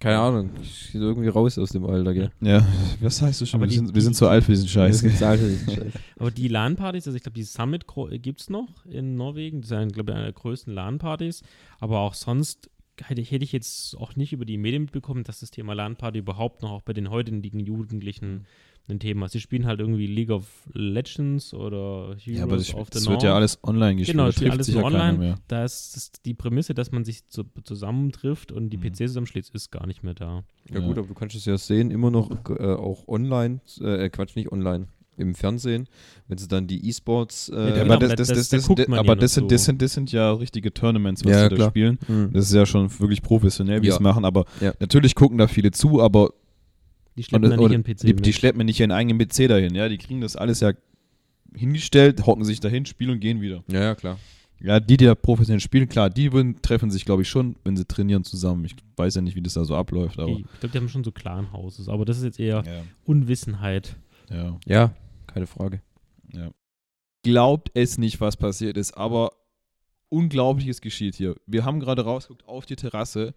Keine Ahnung. Ich bin irgendwie raus aus dem Alter, gell? Ja, was heißt du schon? Aber Wir die- sind, wir sind zu alt für diesen Scheiß. Das ist Alter, das ist Scheiße. Aber die LAN-Partys, also ich glaube, die Summit gibt es noch in Norwegen. Das ist, eine, glaube ich, eine der größten LAN-Partys. Aber auch sonst hätte ich, hätte ich jetzt auch nicht über die Medien mitbekommen, dass das Thema LAN-Party überhaupt noch auch bei den heutigen Jugendlichen ein Thema ist. Sie spielen halt irgendwie League of Legends oder Heroes Ja, aber das, of the das North. wird ja alles online gespielt. Genau, da das spielt trifft alles ja online. mehr. Da ist das die Prämisse, dass man sich zu, zusammentrifft und die Mhm. PC zusammenschließt, ist gar nicht mehr da. Ja, Ja. gut, aber du kannst es ja sehen, immer noch äh, auch online, äh, Quatsch, nicht online, im Fernsehen, wenn sie dann die E-Sports. Äh, Ja, aber das, aber sind, das, so. sind, das sind ja richtige Tournaments, was Ja, sie da klar. spielen. hm. Das ist ja schon wirklich professionell, wie sie Ja. es machen. Aber Ja. natürlich gucken da viele zu, aber Die schleppen Und- dann nicht ihren PC die, mit. die schleppen nicht ihren eigenen PC dahin. Ja, die kriegen das alles ja hingestellt, hocken sich dahin, spielen und gehen wieder. ja, ja, klar. Ja, die, die da professionell spielen, klar, die würden, treffen sich, glaube ich, schon, wenn sie trainieren zusammen. Ich weiß ja nicht, wie das da so abläuft, aber. Ich glaube, die haben schon so Clan-Houses, aber das ist jetzt eher Ja, Unwissenheit. ja, Ja, keine Frage. ja. Glaubt es nicht, was passiert ist, aber Unglaubliches geschieht hier. Wir haben gerade rausgeguckt auf die Terrasse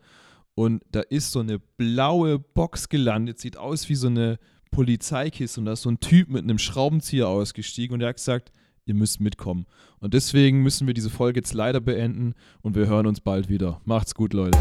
und da ist so eine blaue Box gelandet, sieht aus wie so eine Polizeikiste und da ist so ein Typ mit einem Schraubenzieher ausgestiegen und der hat gesagt, ihr müsst mitkommen. Und deswegen müssen wir diese Folge jetzt leider beenden und wir hören uns bald wieder. Macht's gut, Leute.